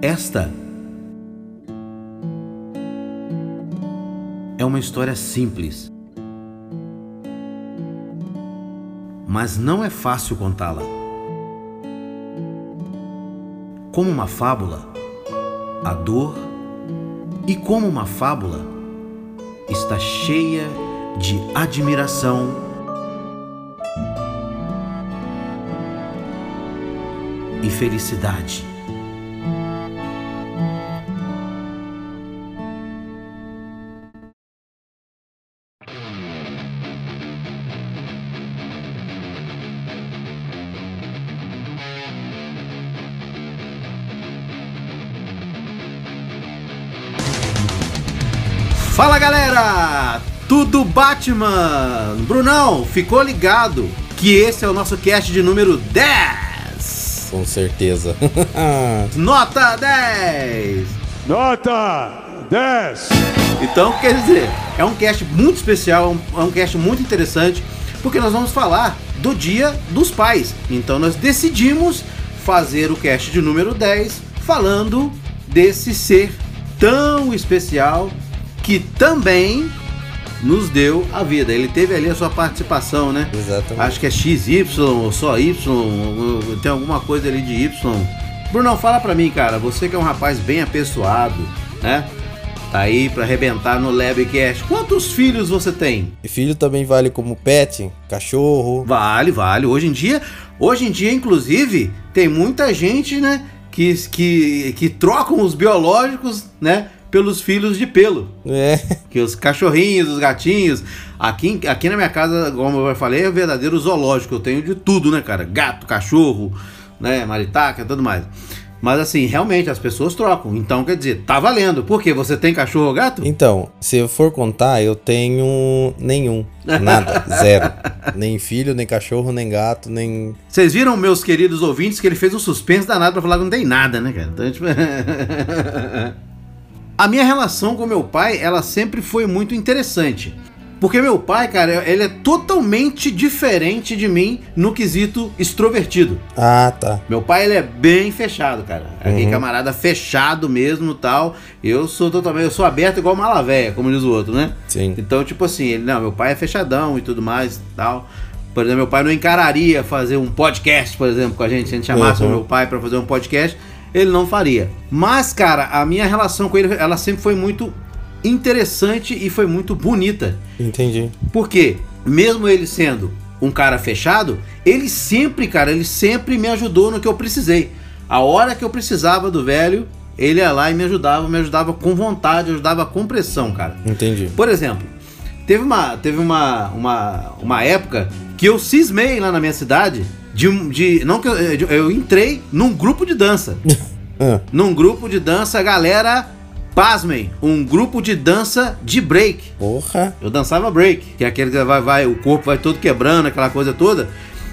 Esta é uma história simples, mas não é fácil contá-la. Como uma fábula, a dor, e como uma fábula, está cheia de admiração felicidade. Fala galera! Tudo Batman! Brunão, ficou ligado que esse é o nosso cast de número 10! Com certeza. Nota 10! Nota 10! Então, quer dizer, é um cast muito especial, é um cast muito interessante, porque nós vamos falar do Dia dos Pais. Então, nós decidimos fazer o cast de número 10 falando desse ser tão especial que também nos deu a vida. Ele teve ali a sua participação, né? Exatamente. Acho que é XY ou só Y, tem alguma coisa ali de Y. Brunão, fala pra mim, cara, você que é um rapaz bem apessoado, né? Tá aí pra arrebentar no Labcast. Quantos filhos você tem? E filho também vale como pet, cachorro. Vale, vale. Hoje em dia, hoje em dia, inclusive, tem muita gente, né? Que, que, que trocam os biológicos, né? Pelos filhos de pelo. É. Que os cachorrinhos, os gatinhos. Aqui, aqui na minha casa, como eu falei, é um verdadeiro zoológico. Eu tenho de tudo, né, cara? Gato, cachorro, né? Maritaca, tudo mais. Mas assim, realmente as pessoas trocam. Então, quer dizer, tá valendo. Por quê? Você tem cachorro ou gato? Então, se eu for contar, eu tenho nenhum. Nada. Zero. Nem filho, nem cachorro, nem gato, nem. Vocês viram, meus queridos ouvintes, que ele fez um suspense danado pra falar que não tem nada, né, cara? Então, tipo... A minha relação com meu pai, ela sempre foi muito interessante. Porque meu pai, cara, ele é totalmente diferente de mim no quesito extrovertido. Ah, tá. Meu pai, ele é bem fechado, cara. É aquele camarada fechado mesmo tal. Eu sou totalmente, eu sou aberto igual mala véia, como diz o outro, né? Sim. Então, tipo assim, ele, não, meu pai é fechadão e tudo mais tal. Por exemplo, meu pai não encararia fazer um podcast, por exemplo, com a gente. Se a gente chamasse Uhum. o meu pai pra fazer um podcast, ele não faria. Mas, cara, a minha relação com ele, ela sempre foi muito interessante e foi muito bonita. Entendi. Porque, mesmo ele sendo um cara fechado, ele sempre, cara, ele sempre me ajudou no que eu precisei. A hora que eu precisava do velho, ele ia lá e me ajudava, me ajudava com vontade, ajudava com pressão, cara. Entendi. Por exemplo, teve uma, teve uma, uma, uma época que eu cismei lá na minha cidade de, de não que eu, de- eu entrei num grupo de dança. Ah, num grupo de dança, galera, pasmem, um grupo de dança de break. porra. Eu dançava break, que é aquele que vai, vai, o corpo vai todo quebrando, aquela coisa toda.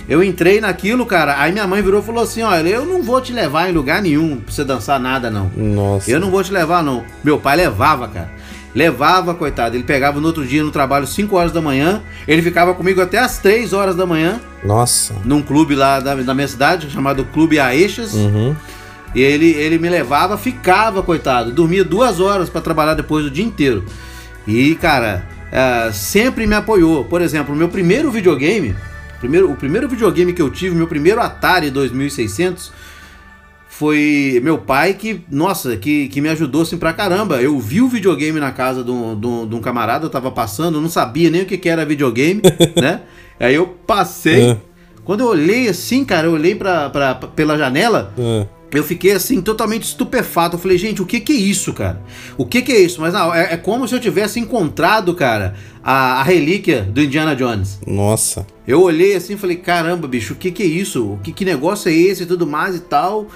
Eu entrei naquilo, cara. Aí minha mãe virou e falou assim: Olha, eu não vou te levar em lugar nenhum pra você dançar nada, não. Nossa. Eu não vou te levar, não. Meu pai levava, cara. Levava, coitado. Ele pegava no outro dia no trabalho 5 horas da manhã. Ele ficava comigo até as 3 horas da manhã, Nossa. num clube lá da, da minha cidade, chamado Clube Aeixas. Uhum. E ele, ele me levava, ficava, coitado. Dormia duas horas pra trabalhar depois do dia inteiro. E, cara, é, sempre me apoiou. Por exemplo, o meu primeiro videogame, primeiro, o primeiro videogame que eu tive, meu primeiro Atari 2600, foi meu pai que, nossa, que, que me ajudou assim pra caramba. Eu vi o videogame na casa de um, de um- de um camarada, eu tava passando, eu não sabia nem o que, que era videogame, né? Aí eu passei. Ah. Quando eu olhei assim, cara, eu olhei pra, pra, pela janela, Ah, eu fiquei assim, totalmente estupefato. Eu falei, gente, o que que é isso, cara? O que que é isso? Mas não, é, é como se eu tivesse encontrado, cara, a, a relíquia do Indiana Jones. nossa. Eu olhei assim e falei, caramba, bicho, o que que é isso? O que, que negócio é esse e tudo mais e tal?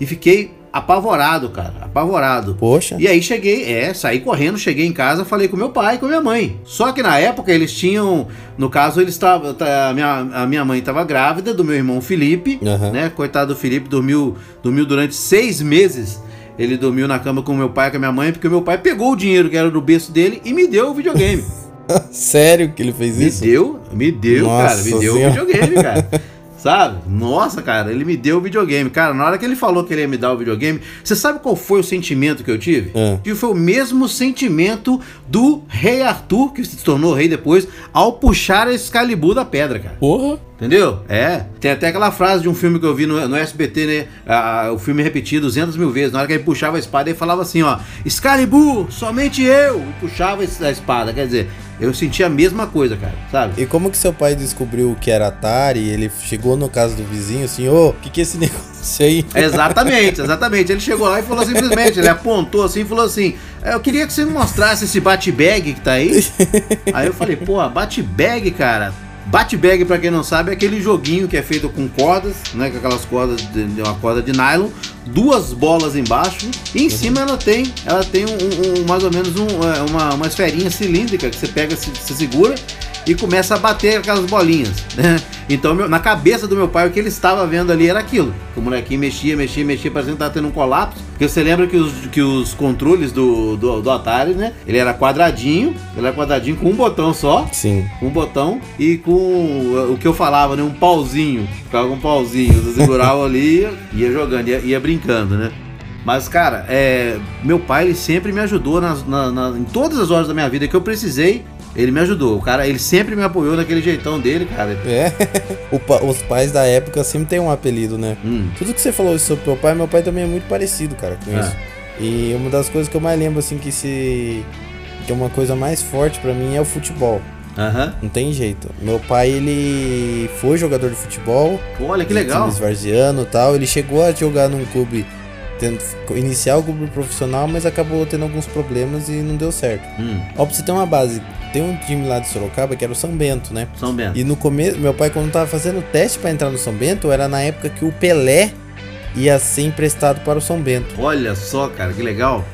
E fiquei apavorado, cara, apavorado. Poxa. E aí cheguei, é, saí correndo, cheguei em casa, falei com meu pai e com minha mãe. Só que na época eles tinham, no caso eles estavam, a minha, a minha mãe estava grávida do meu irmão Felipe, Aham. né? Coitado do Felipe, dormiu, dormiu durante seis meses. Ele dormiu na cama com meu pai e com a minha mãe, porque o meu pai pegou o dinheiro que era do berço dele e me deu o videogame. Sério que ele fez me isso? deu, me deu, Nossa cara, me deu o videogame, cara. Sabe? Nossa, cara, ele me deu o videogame. Cara, na hora que ele falou que ele ia me dar o videogame, você sabe qual foi o sentimento que eu tive? É. Que foi o mesmo sentimento do rei Arthur, que se tornou rei depois, ao puxar a Excalibur da pedra, cara. Porra! Entendeu? É. Tem até aquela frase de um filme que eu vi no, no SBT, né? Ah, o filme repetido 200 mil vezes. Na hora que ele puxava a espada, ele falava assim, ó. Excalibur, somente eu! E puxava a espada. Quer dizer, eu senti a mesma coisa, cara. Sabe? E como que seu pai descobriu que era Atari? Ele chegou no caso do vizinho assim, ô, o que que é esse negócio aí? Exatamente, exatamente. Ele chegou lá e falou simplesmente, ele apontou assim e falou assim: "É, Eu queria que você me mostrasse esse bate-bag que tá aí. Aí eu falei, pô, bate-bag, cara. Bate-bag, pra quem não sabe, é aquele joguinho que é feito com cordas, né? Com aquelas cordas de, de uma corda de nylon, duas bolas embaixo, e em cima ela tem, ela tem um, um- um- mais ou menos um, é, uma, uma esferinha cilíndrica que você pega, se, se segura e começa a bater aquelas bolinhas, né? Então, meu- na cabeça do meu pai, o que ele estava vendo ali era aquilo. O molequinho mexia, mexia, mexia, parecendo que tava tendo um colapso. Porque você lembra que os, que os controles do, do, do Atari, né? Ele era quadradinho, ele era quadradinho com um botão só, Sim. um botão e com uh, o que eu falava, né? Um pauzinho. Ficava com um pauzinho. Você segurava ali e ia jogando, ia, ia brincando, né? Mas, cara, é, meu pai ele sempre me ajudou nas, na- na- em todas as horas da minha vida que eu precisei. Ele me ajudou. O cara, ele sempre me apoiou daquele jeitão dele, cara. É. Pa- os pais da época sempre tem um apelido, né? Hum, Tudo que você falou sobre meu pai, meu pai também é muito parecido, cara, com É. isso. E uma das coisas que eu mais lembro, assim, que se. que é uma coisa mais forte pra mim é o futebol. Aham. Não tem jeito. Meu pai, ele foi jogador de futebol. Olha que legal. Varziano tal. Ele chegou a jogar num clube, tendo, iniciar o clube profissional, mas acabou tendo alguns problemas e não deu certo. Hum, Ó, pra você ter uma base, tem um time lá de Sorocaba que era o São Bento, né? São Bento. E no começo, meu pai, quando tava fazendo o teste pra entrar no São Bento, era na época que o Pelé ia ser emprestado para o São Bento. Olha só, cara, que legal.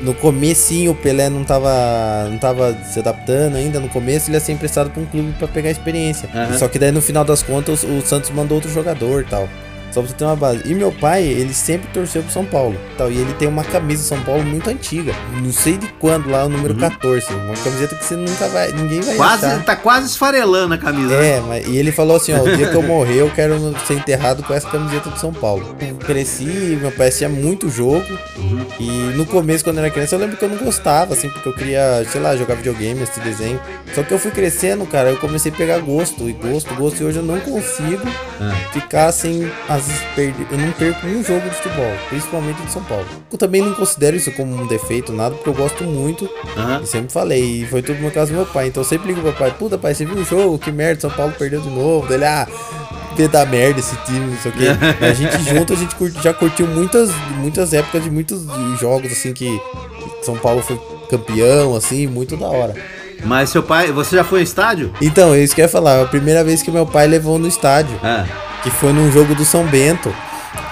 No comecinho o Pelé não tava, não tava se adaptando ainda, no começo ele ia ser emprestado pra um clube pra pegar experiência. Aham. Só que daí no final das contas o Santos mandou outro jogador e tal. Só pra você ter uma base. E meu pai, ele sempre torceu pro São Paulo. Tal, e ele tem uma camisa São Paulo muito antiga. Não sei de quando lá, o número 14. Uma camiseta que você nunca vai. Ninguém vai Uhum. Quase, achar. tá quase esfarelando a camisa. né? É, mas, e ele falou assim, ó, o dia que eu morrer eu quero ser enterrado com essa camiseta do São Paulo. Eu cresci, meu pai assistia muito jogo, Uhum. e no começo, quando eu era criança, eu lembro que eu não gostava, assim, porque eu queria, sei lá, jogar videogame, assistir desenho. Só que eu fui crescendo, cara, eu comecei a pegar gosto, e gosto, gosto, e hoje eu não consigo É. ficar às eu não perco um jogo de futebol, principalmente de São Paulo. Eu também não considero isso como um defeito, nada, porque eu gosto muito, Aham. e sempre falei, e foi tudo no caso do meu pai. Então eu sempre ligo pro meu pai, puta pai, você viu o jogo? Que merda, São Paulo perdeu de novo. Daí Ele, ah, da merda esse time, não sei o quê. A gente junto, a gente curti- já curtiu muitas, muitas épocas de muitos jogos, assim, que São Paulo foi campeão, assim, muito da hora. Mas seu pai, você já foi ao estádio? Então, é isso que eu ia falar, a primeira vez que meu pai levou no estádio, É. que foi num jogo do São Bento.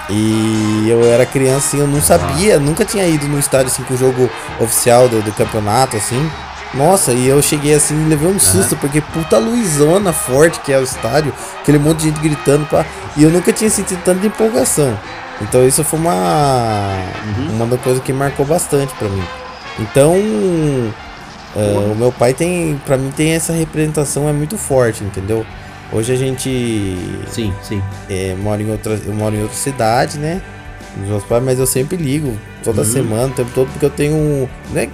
E eu era criança, assim, eu não sabia, nunca tinha ido no estádio, assim, com o jogo oficial do, do campeonato, assim. Nossa, e eu cheguei assim e levei um susto, porque puta luzona forte que é o estádio, aquele monte de gente gritando, pá, e eu nunca tinha sentido tanta empolgação. Então isso foi uma, uma das coisas que marcou bastante pra mim. Então, é, o meu pai tem, pra mim tem essa representação, é muito forte, entendeu? Hoje a gente Sim, sim. é, moro em outra, eu moro em outra cidade, né? Meus pais, mas eu sempre ligo toda semana, o tempo todo, porque eu tenho. um-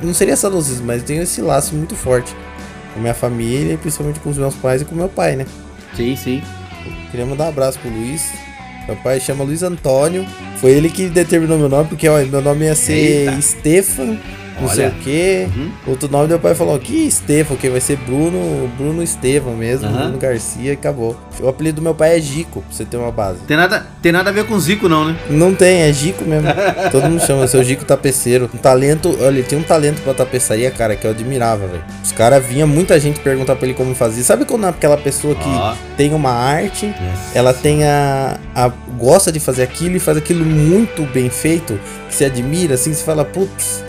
Não, seria saudosismo, mas eu tenho esse laço muito forte com minha família, principalmente com os meus pais e com meu pai, né? Sim, sim. Queria mandar um abraço pro Luiz. Meu pai chama Luiz Antônio. Foi ele que determinou meu nome, porque ó, meu nome ia ser Eita. Stefan, não sei Olha. o quê. Uhum. Outro nome meu pai falou que Stefan, que vai ser Bruno, Bruno Estevam mesmo, Aham. Bruno Garcia e acabou. O apelido do meu pai é Gico, pra você ter uma base. Tem nada, tem nada a ver com Zico, não, né? Não tem, é Gico mesmo. Todo mundo chama, seu Gico tapeceiro. Um talento, olha, ele tinha um talento pra tapeçaria, cara, que eu admirava, velho. Os caras vinha muita gente perguntar pra ele como fazia. Sabe quando aquela pessoa que Ó. tem uma arte, ela tem a, a. gosta de fazer aquilo e faz aquilo muito bem feito, que se admira, assim, você fala, putz.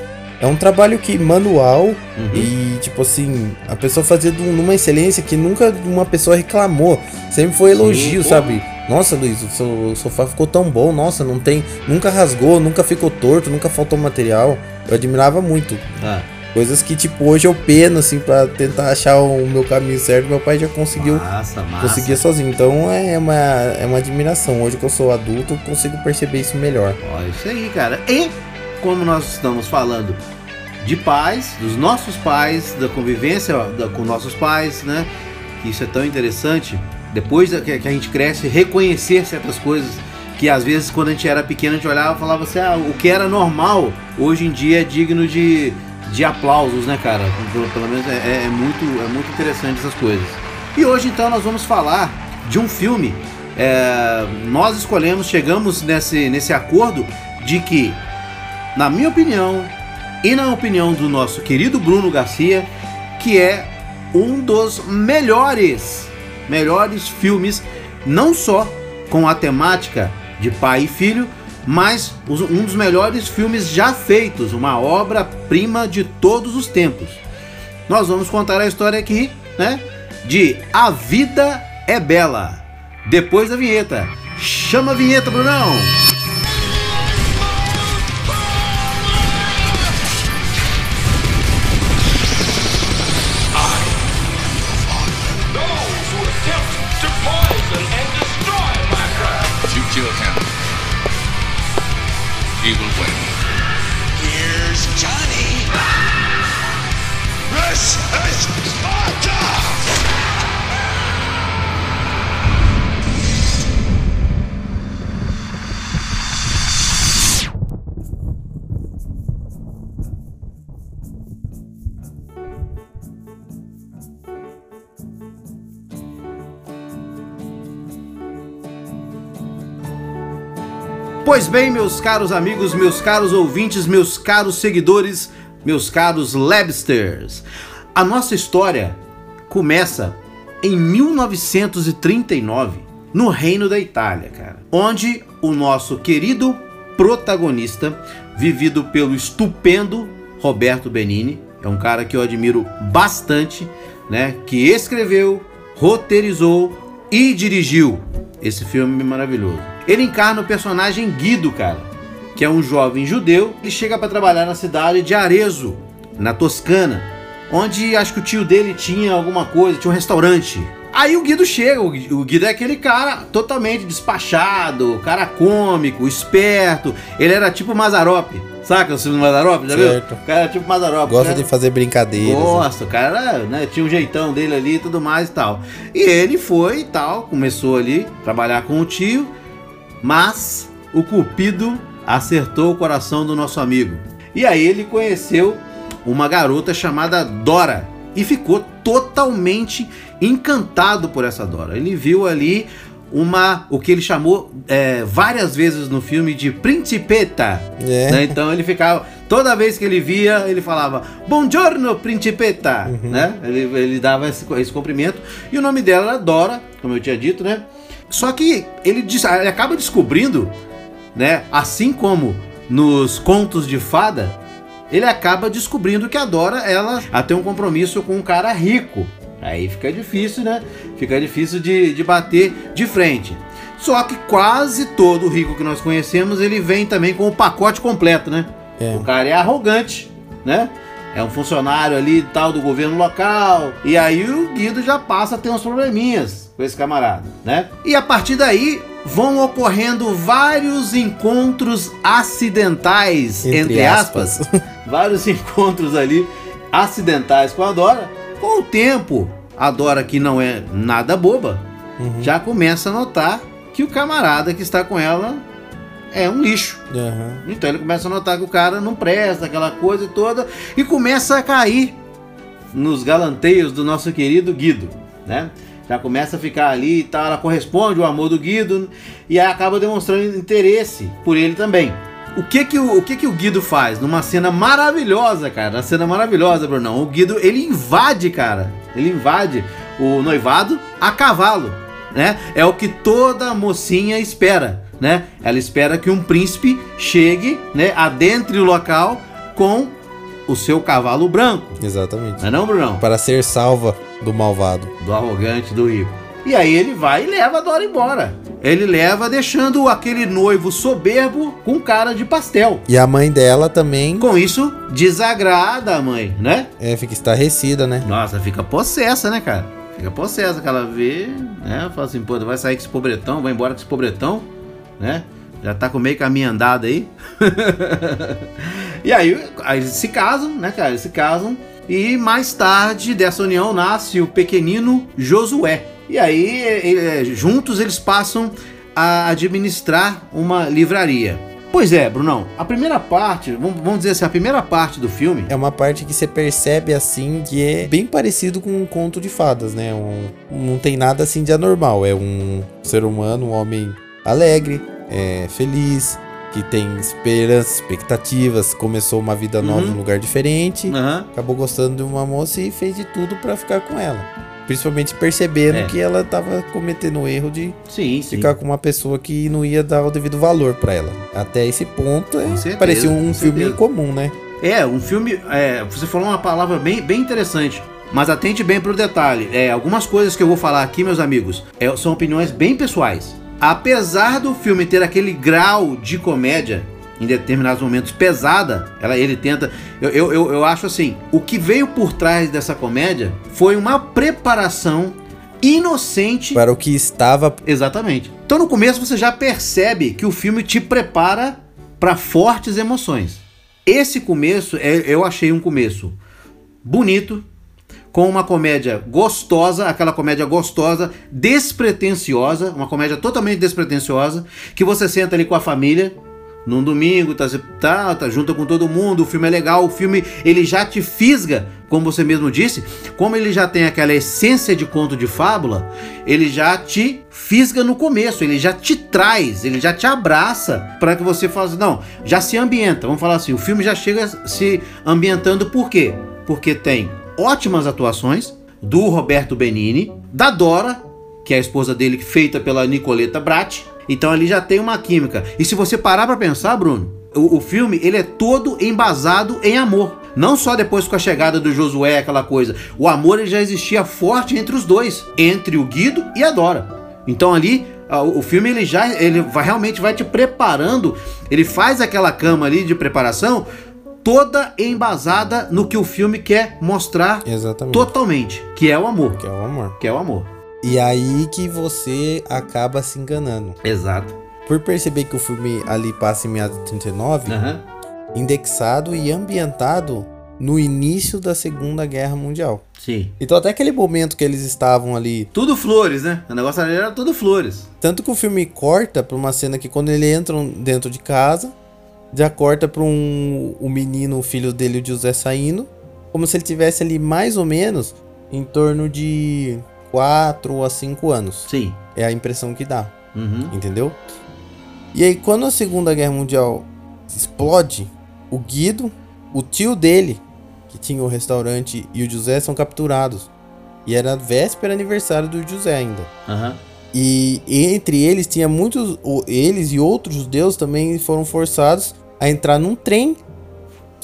É um trabalho que manual Uhum. e tipo assim, a pessoa fazia um- numa excelência que nunca uma pessoa reclamou. Sempre foi elogio, pô. sabe? Nossa, Luiz, o sofá ficou tão bom. Nossa, não tem, nunca rasgou, nunca ficou torto, nunca faltou material. Eu admirava muito. Ah. Coisas que, tipo, hoje eu peno, assim, pra tentar achar o meu caminho certo. Meu pai já conseguiu, Massa, massa. conseguia sozinho. Então é uma, é uma admiração. Hoje que eu sou adulto, eu consigo perceber isso melhor. Ó, isso aí, cara. E como nós estamos falando de pais, dos nossos pais, da convivência com nossos pais, né? Isso é tão interessante. Depois que a gente cresce, reconhecer certas coisas que às vezes quando a gente era pequeno a gente olhava e falava assim, ah, o que era normal hoje em dia é digno de, de aplausos, né, cara? Pelo, pelo menos é, é- é muito, é muito interessante essas coisas. E hoje então nós vamos falar de um filme. é, nós escolhemos, chegamos nesse, nesse acordo de que na minha opinião e na opinião do nosso querido Bruno Garcia, que é um dos melhores, melhores filmes, não só com a temática de pai e filho, mas um dos melhores filmes já feitos, uma obra-prima de todos os tempos. Nós vamos contar a história aqui, né, de A Vida é Bela. Depois da vinheta. Chama a vinheta, Brunão! Pois bem, meus caros amigos, meus caros ouvintes, meus caros seguidores, meus caros Labsters, a nossa história começa em 1939, no Reino da Itália, cara, onde o nosso querido protagonista, vivido pelo estupendo Roberto Benini, é um cara que eu admiro bastante, né, que escreveu, roteirizou e dirigiu esse filme maravilhoso. Ele encarna o personagem Guido, cara, que é um jovem judeu e chega para trabalhar na cidade de Arezzo, na Toscana, onde acho que o tio dele tinha alguma coisa, tinha um restaurante. Aí o Guido chega, o Gui- o Guido é aquele cara totalmente despachado, cara cômico, esperto. Ele era tipo Mazarop, saca o filme do Mazarop, já Certo. viu? O cara era tipo Mazarop. Gosta cara- de fazer brincadeiras. né? Gosta, o cara né, tinha um jeitão dele ali e tudo mais e tal. E ele foi e tal, começou ali a trabalhar com o tio, mas o Cupido acertou o coração do nosso amigo. E aí ele conheceu uma garota chamada Dora e ficou totalmente encantado por essa Dora. Ele viu ali uma, o que ele chamou é, várias vezes no filme de Principeta. É. né? Então ele ficava, toda vez que ele via, ele falava Buongiorno, Principeta, né? Ele, ele dava esse, esse cumprimento. E o nome dela era Dora, como eu tinha dito, né? Só que ele, ele acaba descobrindo, né? Assim como nos contos de fada, ele acaba descobrindo que a Dora, ela, ela tem um compromisso com um cara rico. Aí fica difícil, né? Fica difícil de, de bater de frente. Só que quase todo rico que nós conhecemos, ele vem também com o pacote completo, né? É. O cara é arrogante, né? É um funcionário ali e tal do governo local. E aí o Guido já passa a ter uns probleminhas com esse camarada, né? E a partir daí vão ocorrendo vários encontros acidentais, entre, Entre aspas, aspas. vários encontros ali acidentais com a Dora. Com o tempo, a Dora, que não é nada boba, já começa a notar que o camarada que está com ela é um lixo. Aham. Então ele começa a notar que o cara não presta, aquela coisa toda, e começa a cair nos galanteios do nosso querido Guido, né? Já começa a ficar ali e tal, ela corresponde ao amor do Guido e aí acaba demonstrando interesse por ele também. O que que o, o que que o Guido faz numa cena maravilhosa, cara? Uma cena maravilhosa, Brunão. O Guido, ele invade, cara. Ele invade o noivado a cavalo, né? É o que toda mocinha espera, né? Ela espera que um príncipe chegue, né, adentre o local com o seu cavalo branco. Exatamente. Não é não, Brunão? Para ser salva do malvado. do arrogante, do rico. E aí ele vai e leva a Dora embora. ele leva deixando aquele noivo soberbo com cara de pastel. E a mãe dela também Com isso, desagrada a mãe, né? é, fica estarrecida, né? Nossa, fica possessa, né, cara? Fica possessa que ela vê, né? Fala assim, pô, vai sair com esse pobretão, vai embora com esse pobretão, né? Já tá com meio caminho andado aí. e aí, aí eles se casam, né, cara? Eles se casam. E mais tarde dessa união nasce o pequenino Josué. E aí, eh, eh, juntos eles passam a administrar uma livraria. Pois é, Brunão, a primeira parte, vamos vamos dizer assim, a primeira parte do filme É uma parte que você percebe assim que é bem parecido com um conto de fadas, né? Um- não tem nada assim de anormal. É um ser humano, um homem alegre, é, feliz, que tem esperanças, expectativas, começou uma vida nova Uhum. em um lugar diferente, Aham. acabou gostando de uma moça e fez de tudo pra ficar com ela. Principalmente percebendo É. que ela tava cometendo o erro de Sim, sim. ficar com uma pessoa que não ia dar o devido valor pra ela. Até esse ponto, é, certeza, parecia um filme certeza. comum, né? É, um filme. é, você falou uma palavra bem, bem interessante. Mas atente bem pro detalhe. É, algumas coisas que eu vou falar aqui, meus amigos, é, são opiniões bem pessoais. Apesar do filme ter aquele grau de comédia, em determinados momentos pesada, ela, ele tenta. Eu, eu, eu, acho assim: o que veio por trás dessa comédia foi uma preparação inocente Para o que estava Exatamente. Então no começo você já percebe que o filme te prepara para fortes emoções. Esse começo, é- eu achei um começo bonito, com uma comédia gostosa, aquela comédia gostosa, despretensiosa, uma comédia totalmente despretensiosa, que você senta ali com a família num domingo, tá, tá, tá junto com todo mundo, o filme é legal, o filme ele já te fisga, como você mesmo disse, como ele já tem aquela essência de conto de fábula, ele já te fisga no começo, ele já te traz, ele já te abraça para que você faça, não, já se ambienta, vamos falar assim, o filme já chega se ambientando por quê? Porque tem ótimas atuações do Roberto Benini, da Dora, que é a esposa dele, feita pela Nicoleta Bratti. Então ali já tem uma química. E se você parar pra pensar, Bruno, o, o filme ele é todo embasado em amor. Não só depois com a chegada do Josué, aquela coisa. O amor ele já existia forte entre os dois, entre o Guido e a Dora. Então ali o filme ele já ele vai, realmente vai te preparando, ele faz aquela cama ali de preparação toda embasada no que o filme quer mostrar Exatamente. totalmente, que é o amor, Que é o amor. que é o amor. E aí que você acaba se enganando. Exato. Por perceber que o filme ali passa em meados de 39, Aham. indexado e ambientado no início da Segunda Guerra Mundial. Sim. Então até aquele momento que eles estavam ali, Tudo flores, né? O negócio ali era tudo flores. tanto que o filme corta pra uma cena que quando eles entram dentro de casa, já corta pra um o menino, o filho dele, o José saindo, como se ele tivesse ali mais ou menos em torno de 4 a 5 anos. Sim. É a impressão que dá. Uhum. entendeu? E aí, quando a Segunda Guerra Mundial explode, o Guido, o tio dele, que tinha o restaurante, e o José são capturados. E era véspera aniversário do José ainda. Aham. E entre eles tinha muitos, eles e outros judeus também foram forçados a entrar num trem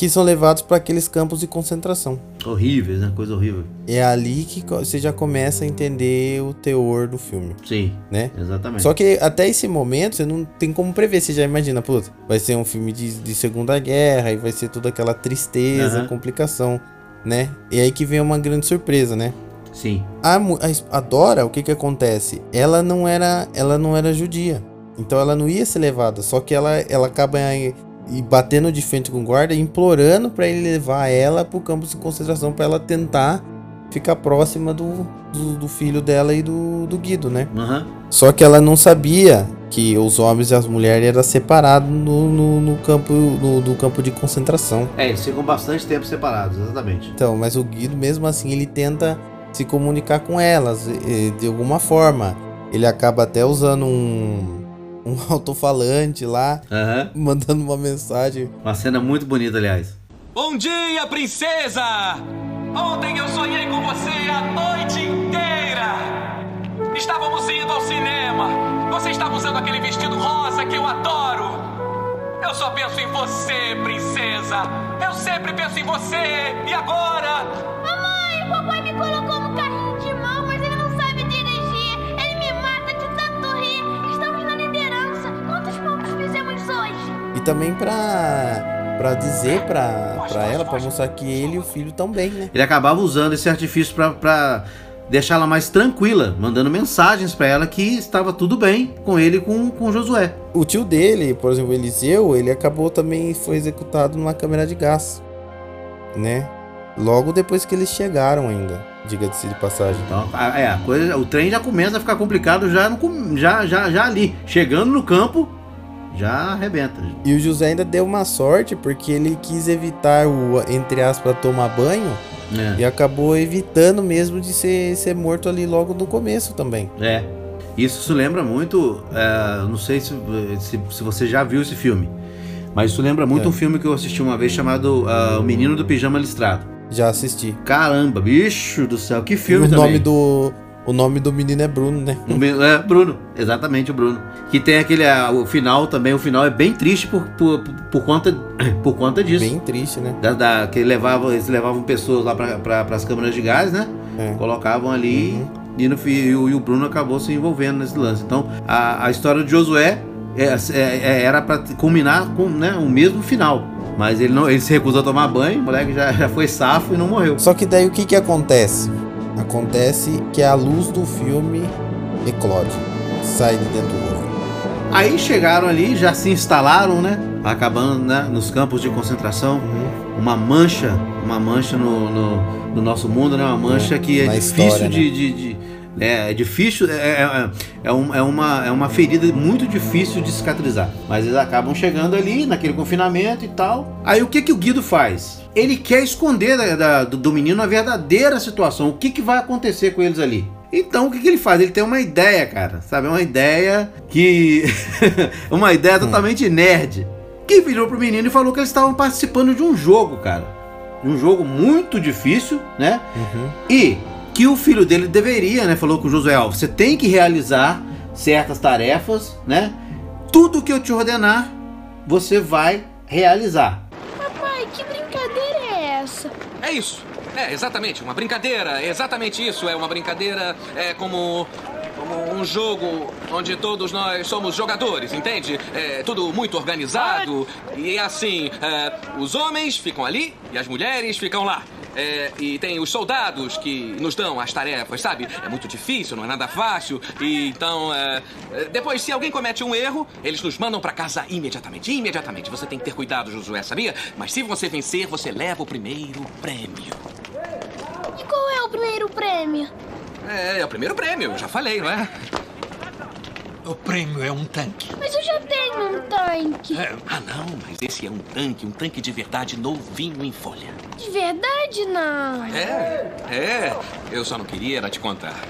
que são levados para aqueles campos de concentração. Horríveis, né? Coisa horrível. É ali que você já começa a entender o teor do filme, Sim. né? Exatamente. Só que até esse momento você não tem como prever. Você já imagina, puta, vai ser um filme de, de Segunda Guerra e vai ser toda aquela tristeza, Aham. complicação, né? E aí que vem uma grande surpresa, né? Sim. A, a, a Dora, o que que acontece? Ela não era, ela não era judia. Então ela não ia ser levada. Só que ela, ela acaba e batendo de frente com o guarda, implorando pra ele levar ela pro campo de concentração pra ela tentar ficar próxima do, do, do filho dela e do, do Guido, né? Aham. Só que ela não sabia que os homens e as mulheres eram separados no, no, no campo, no, no campo de concentração. É, eles ficam bastante tempo separados, exatamente. Então, mas o Guido, mesmo assim, ele tenta se comunicar com elas de alguma forma. Ele acaba até usando um, um alto-falante lá, Aham. mandando uma mensagem. Uma cena muito bonita, aliás. Bom dia, princesa! Ontem eu sonhei com você a noite inteira! Estávamos indo ao cinema! Você estava usando aquele vestido rosa que eu adoro! Eu só penso em você, princesa! Eu sempre penso em você! E agora? E também pra, pra dizer pra, pra ela, pra mostrar que ele e o filho estão bem, né? Ele acabava usando esse artifício deixar ela mais tranquila, mandando mensagens pra ela que estava tudo bem com ele e com, com Josué. O tio dele, por exemplo, Eliseu, ele acabou também, foi executado numa câmera de gás, né? Logo depois que eles chegaram ainda, diga-se de passagem. Então, é, coisa, o trem já começa a ficar complicado já, no já, já, já ali. Chegando no campo, já arrebenta. E o José ainda deu uma sorte porque ele quis evitar o, entre aspas, tomar banho É. e acabou evitando mesmo de ser, ser morto ali logo no começo também. É. Isso se lembra muito. é, não sei se, se, se você já viu esse filme. Mas isso lembra muito É. um filme que eu assisti uma vez chamado ah, O Menino do Pijama Listrado. Já assisti. Caramba, bicho do céu, que filme o também. nome do o nome do menino é Bruno, né? É, Bruno, exatamente o Bruno. Que tem aquele. o final também, o final é bem triste por, por, por conta, por conta disso. Bem triste, né? Da, da- que levava, eles levavam pessoas lá para as câmaras de gás, né? É. Colocavam ali Uhum. e, no, e, o, e o Bruno acabou se envolvendo nesse lance. Então, a, a história de Josué é- é- é- era para culminar com né, o mesmo final. Mas ele não ele se recusou a tomar banho, o moleque já, já foi safo e não morreu. Só que daí o que que acontece? Acontece que a luz do filme eclode, sai de dentro do ovo. Aí chegaram ali, já se instalaram, né? Acabando né, nos campos de concentração. Uhum. Uma mancha, uma mancha no, no, no nosso mundo, né? Uma mancha É, que é na difícil história, né? de, de, de- é, é difícil, é, é, é, um- é uma, é uma ferida muito difícil de cicatrizar. Mas eles acabam chegando ali, naquele confinamento e tal. Aí o que, que o Guido faz? Ele quer esconder da- da- do, menino a verdadeira situação. O que, que vai acontecer com eles ali? Então o que, que ele faz? Ele tem uma ideia, cara. Sabe? Uma ideia que. uma ideia totalmente nerd. Que virou pro menino e falou que eles estavam participando de um jogo, cara. De um jogo muito difícil, né? Uhum. E que o filho dele deveria, né? Falou com o Josué, ó, você tem que realizar certas tarefas, né? Tudo que eu te ordenar, você vai realizar. Papai, que brincadeira é essa? É isso. É, exatamente, uma brincadeira. É exatamente isso. É uma brincadeira. É como. Como um jogo onde todos nós somos jogadores, entende? É tudo muito organizado. E assim: é, os homens ficam ali e as mulheres ficam lá. É, e tem os soldados que nos dão as tarefas, sabe? É muito difícil, não é nada fácil. E então, é, é, depois, se alguém comete um erro, eles nos mandam pra casa imediatamente. Imediatamente. Você tem que ter cuidado, Josué, sabia? Mas se você vencer, você leva o primeiro prêmio. E qual é o primeiro prêmio? É, é o primeiro prêmio, já falei, não é? O prêmio é um tanque. Mas eu já tenho um tanque. É, Ah, não, mas esse é um tanque, um tanque de verdade novinho em folha. De verdade, não. É, é, eu só não queria era te contar.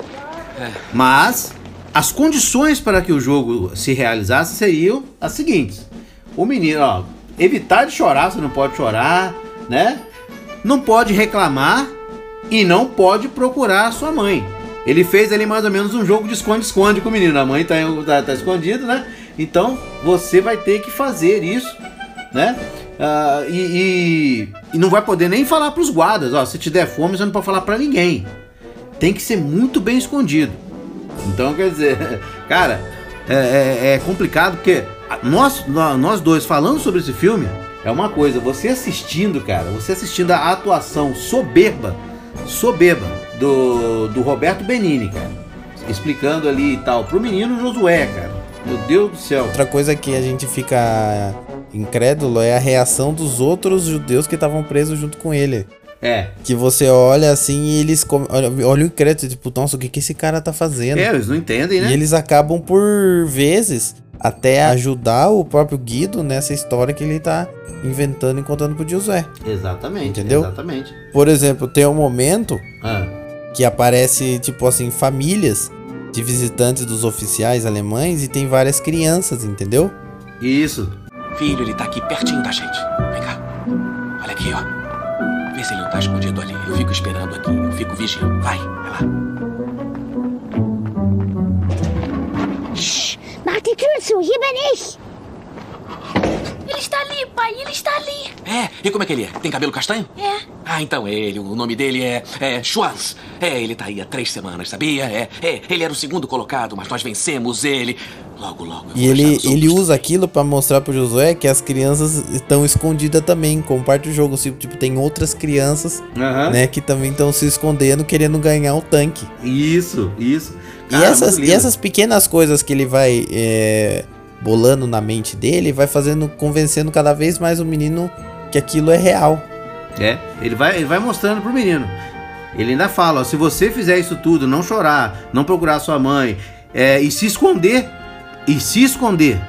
Mas as condições para que o jogo se realizasse seriam as seguintes: o menino, ó, evitar de chorar, você não pode chorar, né? Não pode reclamar e não pode procurar a sua mãe. Ele fez ali mais ou menos um jogo de esconde-esconde com o menino. A mãe tá, tá, tá escondida, né? Então você vai ter que fazer isso, né? Ah, e, e- e não vai poder nem falar para os guardas, ó, se te der fome, você não pode falar para ninguém. Tem que ser muito bem escondido. Então, quer dizer, cara, é, é- é complicado porque nós, nó- nós dois falando sobre esse filme é uma coisa. Você assistindo, cara, você assistindo a atuação soberba, soberba do, do Roberto Benini, cara, explicando ali e tal, pro menino Josué, cara. Meu Deus do céu. Outra coisa que a gente fica incrédulo é a reação dos outros judeus que estavam presos junto com ele. É. Que você olha assim e eles come- olha o incrédulo, tipo, nossa, o que, que esse cara tá fazendo? É, eles não entendem, né? E eles acabam por vezes até ajudar o próprio Guido nessa história que ele tá inventando e contando pro Josué. Exatamente. Entendeu? Exatamente. Por exemplo, tem um momento Ah, que aparece, tipo assim, famílias de visitantes dos oficiais alemães e tem várias crianças, entendeu? isso. Filho, ele tá aqui pertinho da gente. Vem cá. Olha aqui, ó. Vê se ele não tá escondido ali. Eu fico esperando aqui, eu fico vigiando. Vai, vai lá. Mach die Tür zu, hier bin ich. Ele está ali, pai, ele está ali. É, e como é que ele é? Tem cabelo castanho? É. Ah, então é ele. O nome dele é, é Schwanz. É, ele tá aí há três semanas, sabia? É, é, ele era o segundo colocado, mas nós vencemos ele. Logo, logo. eu E vou ele, ele usa aquilo pra mostrar pro Josué que as crianças estão escondidas também, como parte do jogo. Tipo, tipo, tem outras crianças, Aham. né, que também estão se escondendo, querendo ganhar o tanque. Isso, isso. E Cara, essas, muito e essas pequenas coisas que ele vai é, bolando na mente dele, vai fazendo, convencendo cada vez mais o menino que aquilo é real. É, ele vai, ele vai mostrando pro menino. Ele ainda fala, ó, se você fizer isso tudo, não chorar, não procurar sua mãe, é, e se esconder, e se esconder,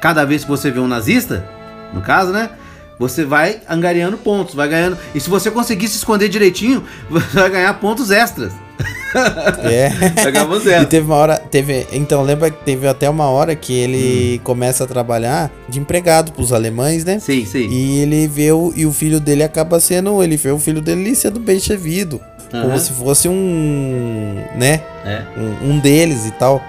cada vez que você vê um nazista, no caso, né? Você vai angariando pontos, vai ganhando. E se você conseguir se esconder direitinho, você vai ganhar pontos extras. É. Ganhar pontos E teve uma hora, teve, então lembra que teve até uma hora que Hum. ele começa a trabalhar de empregado pros alemães, né? Sim, sim. E ele vê o, e o filho dele acaba sendo, ele vê o filho dele sendo bem servido, Aham. como se fosse um, né? É. Um, um deles e tal.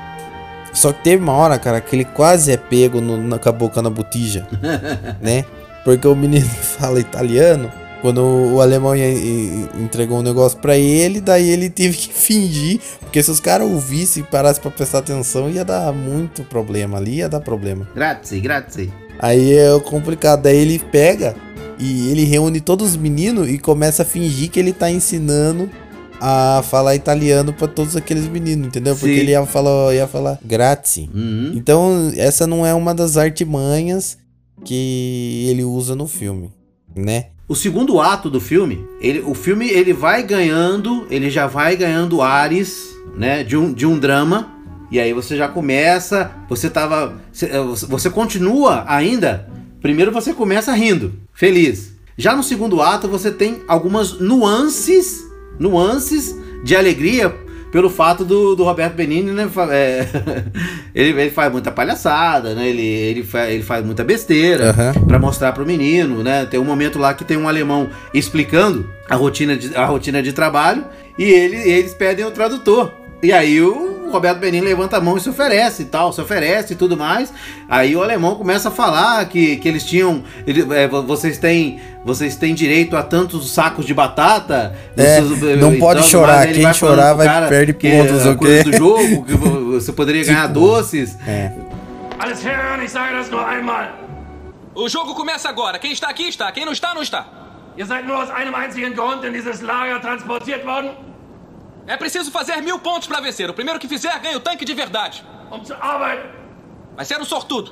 Só que teve uma hora, cara, que ele quase é pego no, na, com a boca na botija, né? Porque o menino fala italiano. Quando o alemão ia- e- entregou um negócio pra ele, daí ele teve que fingir. Porque se os caras ouvissem e parassem pra prestar atenção, ia dar muito problema ali, ia dar problema. Grazie, grazie. Aí é complicado. Daí ele pega e ele reúne todos os meninos e começa a fingir que ele tá ensinando a falar italiano pra todos aqueles meninos, entendeu? Porque Sim. ele ia falar, ia falar grazie. Uhum. Então, essa não é uma das artimanhas que ele usa no filme, né? O segundo ato do filme, ele, o filme ele vai ganhando, ele já vai ganhando ares, né, de um, de um drama. E aí você já começa, você tava, você, eh, você continua ainda. Primeiro você começa rindo, feliz. Já no segundo ato você tem algumas nuances, nuances de alegria pelo fato do, do Roberto Benini, né, é, ele, ele faz muita palhaçada, né, ele, ele, fa- ele faz muita besteira Aham. Pra mostrar pro menino, né? Tem um momento lá que tem um alemão explicando a rotina de, a rotina de trabalho e ele, eles pedem o tradutor. E aí o Roberto Benini levanta a mão e se oferece e tal, se oferece e tudo mais. Aí o alemão começa a falar que, que eles tinham. ele- é, vo- vocês têm. Vocês têm direito a tantos sacos de batata. É, Vocês- não e pode tal, chorar, quem pro chorar vai- cara perde que pontos, a ok? do jogo, que vo- você poderia ganhar doces. É. Alles hören, ich sage das nur einmal. O jogo começa agora. Quem está aqui está. Quem não está, não está. Ihr seid nur aus einem einzigen Grund in dieses Lager transportiert worden, É preciso fazer mil pontos para vencer. O primeiro que fizer ganha o tanque de verdade. um zu arbeiten. Vai ser um sortudo.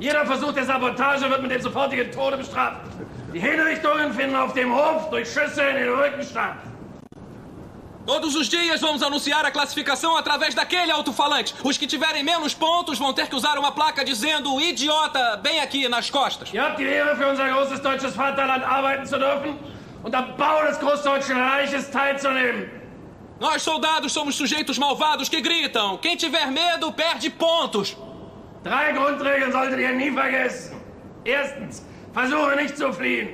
Jeder Versuch der Sabotage wird mit dem sofortigen Tode bestraft. Die Hinrichtungen finden auf dem Hof durch Schüsse in den Rücken statt. Todos os dias vamos anunciar a classificação através daquele alto-falante. Os que tiverem menos pontos vão ter que usar uma placa dizendo idiota bem aqui nas costas. Ihr habt die Ehre, für unser großes deutsches Vaterland arbeiten zu dürfen und am Bau des Großdeutschen Reiches teilzunehmen. Nós, soldados, somos sujeitos malvados que gritam. Quem tiver medo, perde pontos. Drei Grundregeln solltet ihr nie vergessen. Erstens, versuche nicht zu fliehen.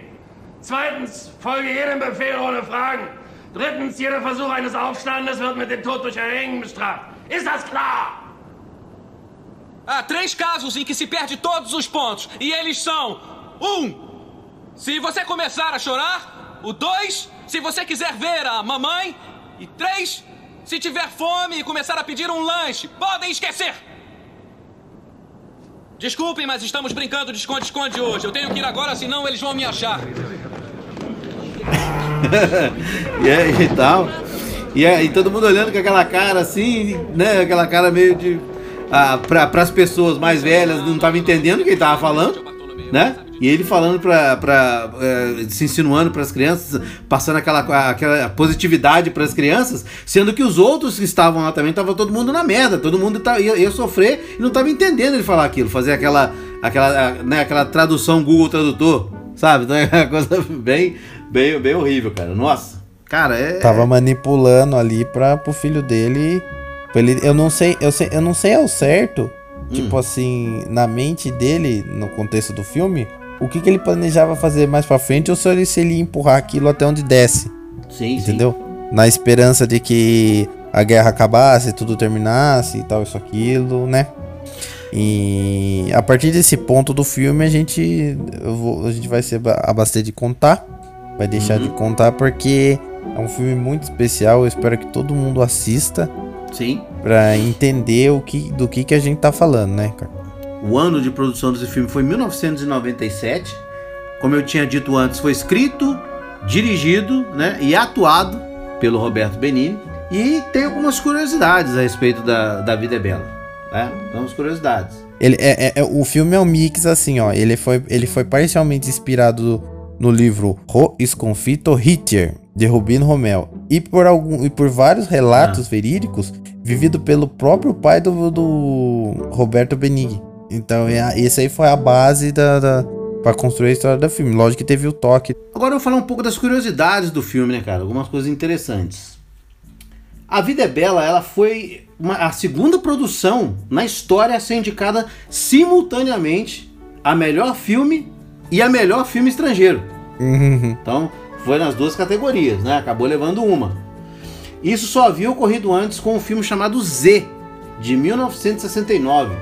Zweitens, folge jedem Befehl ohne Fragen. Drittens, jeder Versuch eines Aufstandes wird mit dem Tod durch Erhängen bestraft. Ist das klar? Há três casos em que se perde todos os pontos. E eles são: um, se você começar a chorar. O dois, se você quiser ver a mamãe. E três, se tiver fome e começar a pedir um lanche. Podem esquecer! Desculpem, mas estamos brincando de esconde-esconde hoje. Eu tenho que ir agora, senão eles vão me achar. e, aí, e tal. E aí todo mundo olhando com aquela cara assim, né? Aquela cara meio de. Ah, para as pessoas mais velhas não estavam entendendo o que ele tava falando, né? E ele falando pra. pra eh, se insinuando para as crianças, passando aquela, aquela positividade para as crianças, sendo que os outros que estavam lá também, tava todo mundo na merda, todo mundo tá, ia, ia sofrer e não tava entendendo ele falar aquilo, fazer aquela, aquela, né, aquela tradução Google Tradutor, sabe? Então é uma coisa bem, bem, bem horrível, cara. Nossa, cara, é. Tava manipulando ali para pro filho dele, pra ele. Eu não sei, eu sei, eu não sei ao certo, tipo assim, na mente dele, no contexto do filme, o que, que ele planejava fazer mais pra frente ou se ele, se ele ia empurrar aquilo até onde desce, Sim, sim. entendeu? Na esperança de que a guerra acabasse, tudo terminasse e tal, isso, aquilo, né? E a partir desse ponto do filme a gente, vou- a gente vai se aba- abaster de contar, vai deixar de contar porque é um filme muito especial. Eu espero que todo mundo assista, Sim. pra entender o que, do que, que a gente tá falando, né, cara? O ano de produção desse filme foi 1997. Como eu tinha dito antes, foi escrito, dirigido né, e atuado pelo Roberto Benini. E tem algumas curiosidades a respeito da, da Vida é Bela. Né? Algumas curiosidades. Ele é, é- é- o filme é um mix assim, ó. Ele foi, ele foi parcialmente inspirado no livro Ro Sconfitto Hitler, de Rubino Romel, e por, algum, e por vários relatos verídicos vivido pelo próprio pai do, do Roberto Benigni. Então, é, a- esse aí foi a base da, da, pra construir a história do filme. Lógico que teve o toque. Agora eu vou falar um pouco das curiosidades do filme, né, cara? Algumas coisas interessantes. A Vida é Bela, ela foi uma- a segunda produção na história a ser indicada simultaneamente a melhor filme e a melhor filme estrangeiro. Então, foi nas duas categorias, né? Acabou levando uma. Isso só havia ocorrido antes com um filme chamado Z, de 1969,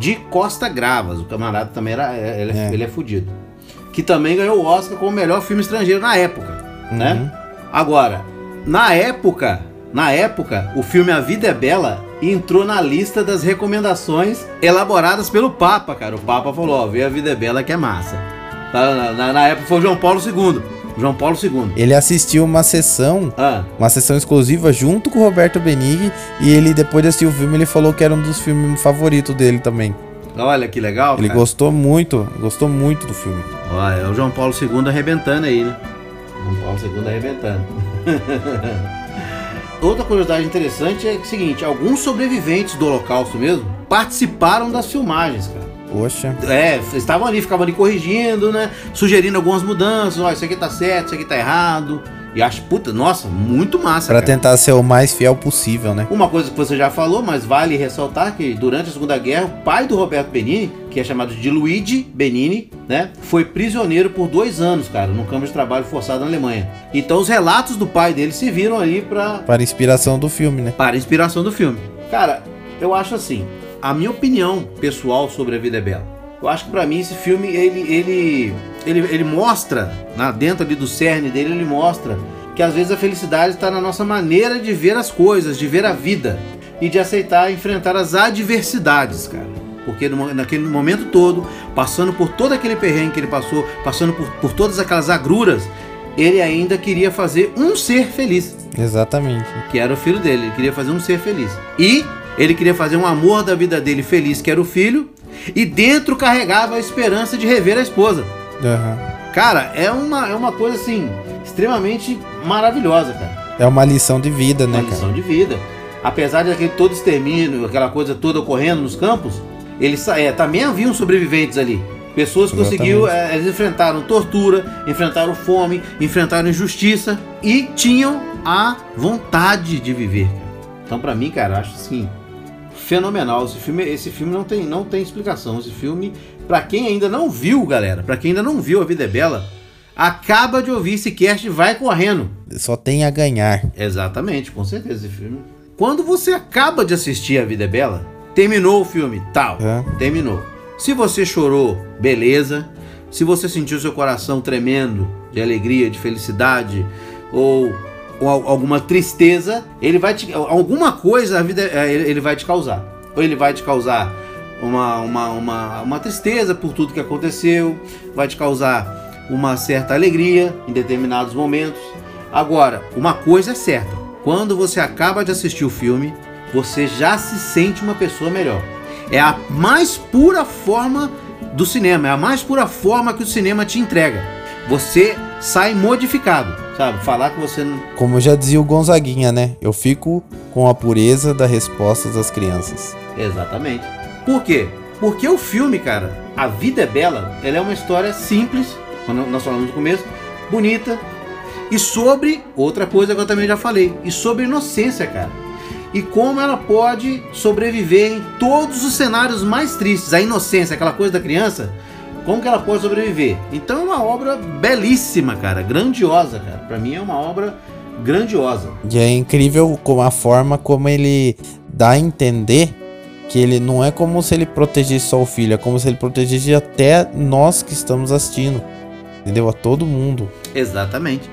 de Costa Gravas. O camarada também era. Ele é, É. ele é fudido. Que também ganhou o Oscar como melhor filme estrangeiro na época, né? Agora, na época, na época, o filme A Vida é Bela entrou na lista das recomendações elaboradas pelo Papa, cara. O Papa falou, ó, vê A Vida é Bela que é massa. Tá, Na, na- na época foi o João Paulo II. João Paulo II. Ele assistiu uma sessão, Ah, uma sessão exclusiva junto com o Roberto Benigni, e ele, depois de assistir o filme, ele falou que era um dos filmes favoritos dele também. olha que legal, Ele cara. gostou muito, gostou muito do filme. Olha, é o João Paulo II arrebentando aí, né? João Paulo II arrebentando. Outra curiosidade interessante é o seguinte, alguns sobreviventes do holocausto mesmo participaram das filmagens, cara. Poxa. É, estavam ali, ficavam ali corrigindo, né? Sugerindo algumas mudanças, ó, isso aqui tá certo, isso aqui tá errado. E acho, puta, nossa, muito massa, Pra cara. tentar ser o mais fiel possível, né? Uma coisa que você já falou, mas vale ressaltar que durante a Segunda Guerra, o pai do Roberto Benini, que é chamado de Luigi Benini, né, foi prisioneiro por dois anos, cara, num campo de trabalho forçado na Alemanha. Então os relatos do pai dele se viram ali pra, Para inspiração do filme, né? para inspiração do filme. Cara, eu acho assim, a minha opinião pessoal sobre a vida é bela. Eu acho que pra mim esse filme ele ele ele, ele mostra, na dentro ali do cerne dele, ele mostra que às vezes a felicidade está na nossa maneira de ver as coisas, de ver a vida e de aceitar enfrentar as adversidades, cara. Porque no- naquele momento todo, passando por todo aquele perrengue que ele passou, passando por, por todas aquelas agruras, ele ainda queria fazer um ser feliz Exatamente. que era o filho dele. Ele queria fazer um ser feliz. E ele queria fazer um amor da vida dele feliz, que era o filho. E dentro carregava a esperança de rever a esposa. Aham. Cara, é uma, é uma coisa assim, extremamente maravilhosa, cara. É uma lição de vida, né, Uma cara? lição de vida. Apesar de aquele todo extermínio, aquela coisa toda ocorrendo nos campos, eles é, também haviam sobreviventes ali. Pessoas conseguiram, é, eles enfrentaram tortura, enfrentaram fome, enfrentaram injustiça e tinham a vontade de viver. Então, pra mim, cara, acho assim fenomenal. Esse filme, esse filme não tem, não tem explicação. Esse filme, pra quem ainda não viu, galera, pra quem ainda não viu A Vida é Bela, acaba de ouvir esse cast e vai correndo. Só tem a ganhar. Exatamente, com certeza esse filme. Quando você acaba de assistir A Vida é Bela, terminou o filme, tal, É. terminou. Se você chorou, beleza. Se você sentiu seu coração tremendo de alegria, de felicidade ou, alguma tristeza, ele vai te alguma coisa a vida ele ele vai te causar. Ou ele vai te causar uma, uma, uma, uma tristeza por tudo que aconteceu, vai te causar uma certa alegria em determinados momentos. Agora, uma coisa é certa: quando você acaba de assistir o filme, você já se sente uma pessoa melhor. É a mais pura forma do cinema, é a mais pura forma que o cinema te entrega. Você sai modificado, sabe? Falar que você não. Como já dizia o Gonzaguinha, né? Eu fico com a pureza da resposta das crianças. Exatamente. Por quê? Porque o filme, cara, A Vida é Bela, ela é uma história simples, quando nós falamos no começo, bonita, e sobre outra coisa que eu também já falei, e sobre inocência, cara. E como ela pode sobreviver em todos os cenários mais tristes. A inocência, aquela coisa da criança, como que ela pode sobreviver? Então é uma obra belíssima, cara, grandiosa, cara. Pra mim é uma obra grandiosa. E é incrível como a forma como ele dá a entender que ele não é como se ele protegesse só o filho, é como se ele protegesse até nós que estamos assistindo. Entendeu? A todo mundo. Exatamente.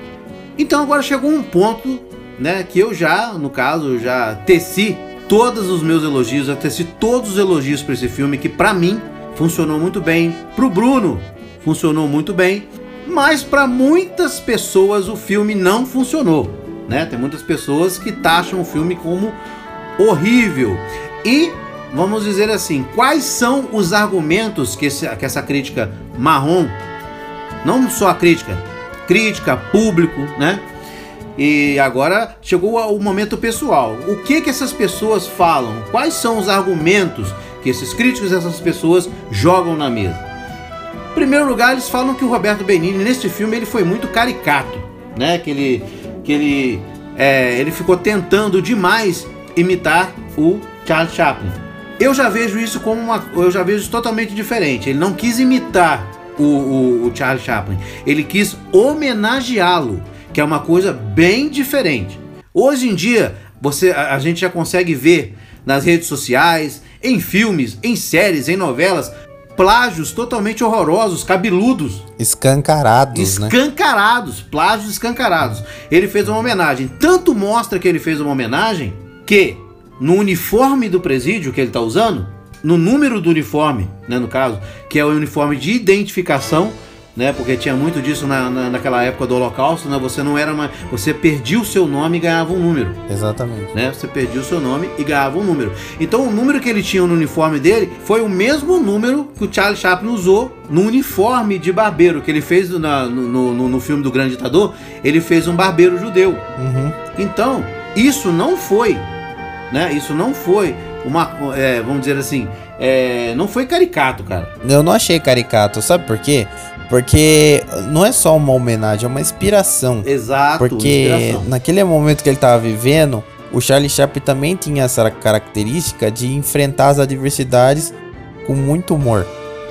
Então agora chegou um ponto, né, que eu já, no caso, já teci todos os meus elogios, eu teci todos os elogios para esse filme que para mim funcionou muito bem, pro Bruno funcionou muito bem, mas para muitas pessoas o filme não funcionou, né? Tem muitas pessoas que taxam o filme como horrível. E vamos dizer assim, quais são os argumentos que, esse, que essa crítica marrom, não só a crítica, crítica, público, né? E agora chegou o momento pessoal. O que que essas pessoas falam? Quais são os argumentos que esses críticos, essas pessoas jogam na mesa? Em primeiro lugar, eles falam que o Roberto Benigni neste filme ele foi muito caricato, né? Que ele que ele é, ele ficou tentando demais imitar o Charles Chaplin. Eu já vejo isso como uma, eu já vejo totalmente diferente. Ele não quis imitar o, o, o Charles Chaplin, ele quis homenageá-lo que é uma coisa bem diferente. Hoje em dia, você a, a gente já consegue ver nas redes sociais, em filmes, em séries, em novelas, plágios totalmente horrorosos, cabeludos. Escancarados, né? Escancarados, né? plágios escancarados. Ele fez uma homenagem. Tanto mostra que ele fez uma homenagem que no uniforme do presídio que ele está usando, no número do uniforme, né, no caso, que é o uniforme de identificação, né? Porque tinha muito disso na, na, naquela época do Holocausto, né? Você não era mais, você perdia o seu nome e ganhava um número. Exatamente. Né? Você perdia o seu nome e ganhava um número. Então o número que ele tinha no uniforme dele foi o mesmo número que o Charlie Chaplin usou no uniforme de barbeiro que ele fez na, no, no, no, filme do Grande Ditador. Ele fez um barbeiro judeu. Uhum. Então isso não foi, né? Isso não foi uma, é, vamos dizer assim, é, não foi caricato, cara. Eu não achei caricato, sabe por quê? Porque não é só uma homenagem, é uma inspiração. Exato. Porque inspiração. naquele momento que ele estava vivendo, o Charlie Chaplin também tinha essa característica de enfrentar as adversidades com muito humor.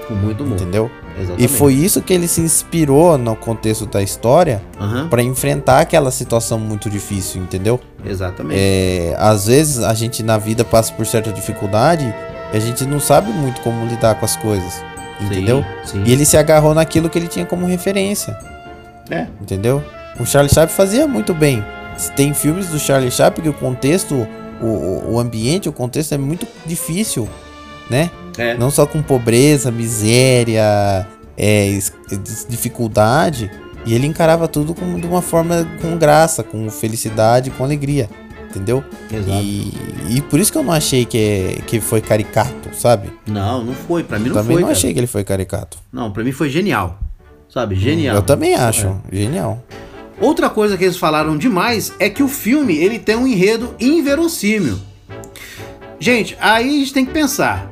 Com muito humor. Entendeu? Exatamente. E foi isso que ele se inspirou no contexto da história uhum. para enfrentar aquela situação muito difícil, entendeu? Exatamente. É, às vezes a gente na vida passa por certa dificuldade e a gente não sabe muito como lidar com as coisas. Entendeu? Sim, sim. E ele se agarrou naquilo que ele tinha como referência. É. Entendeu? O Charlie Chaplin fazia muito bem. Tem filmes do Charlie Chaplin que o contexto, o, o ambiente, o contexto é muito difícil, né? É. Não só com pobreza, miséria, é, dificuldade. E ele encarava tudo com, de uma forma com graça, com felicidade, com alegria entendeu? Exato. E, e por isso que eu não achei que, que foi caricato, sabe? Não, não foi. Pra mim não também foi. não cara. achei que ele foi caricato. Não, pra mim foi genial. Sabe? Genial. Eu também acho. É. Genial. Outra coisa que eles falaram demais é que o filme ele tem um enredo inverossímil. Gente, aí a gente tem que pensar.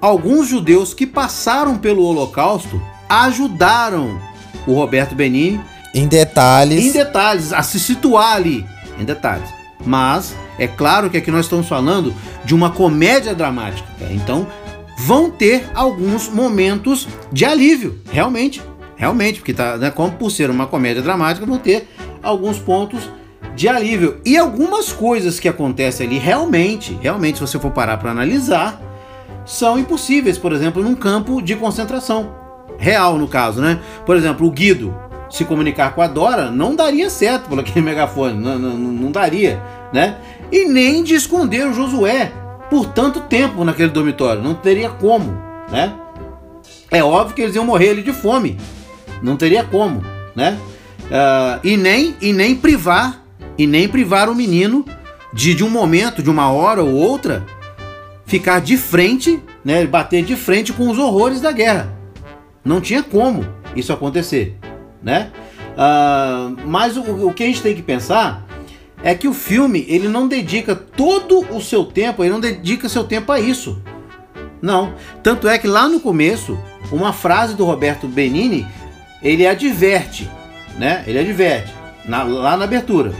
Alguns judeus que passaram pelo Holocausto ajudaram o Roberto Benini em detalhes. Em detalhes, a se situar ali. Em detalhes. Mas é claro que aqui nós estamos falando de uma comédia dramática. Então vão ter alguns momentos de alívio, realmente. Realmente, porque tá, né, como por ser uma comédia dramática, vão ter alguns pontos de alívio. E algumas coisas que acontecem ali realmente, realmente, se você for parar para analisar, são impossíveis, por exemplo, num campo de concentração. Real, no caso, né? Por exemplo, o Guido se comunicar com a Dora não daria certo por aquele megafone, não, não, não daria né? E nem de esconder o Josué por tanto tempo naquele dormitório, não teria como, né? É óbvio que eles iam morrer ali de fome, não teria como, né? Uh, e nem e nem privar e nem privar o menino de, de um momento, de uma hora ou outra, ficar de frente, né? Bater de frente com os horrores da guerra. Não tinha como isso acontecer, né? Uh, mas o, o que a gente tem que pensar é que o filme ele não dedica todo o seu tempo, ele não dedica seu tempo a isso. Não. Tanto é que lá no começo, uma frase do Roberto Benini, ele adverte, né? Ele adverte, na, lá na abertura,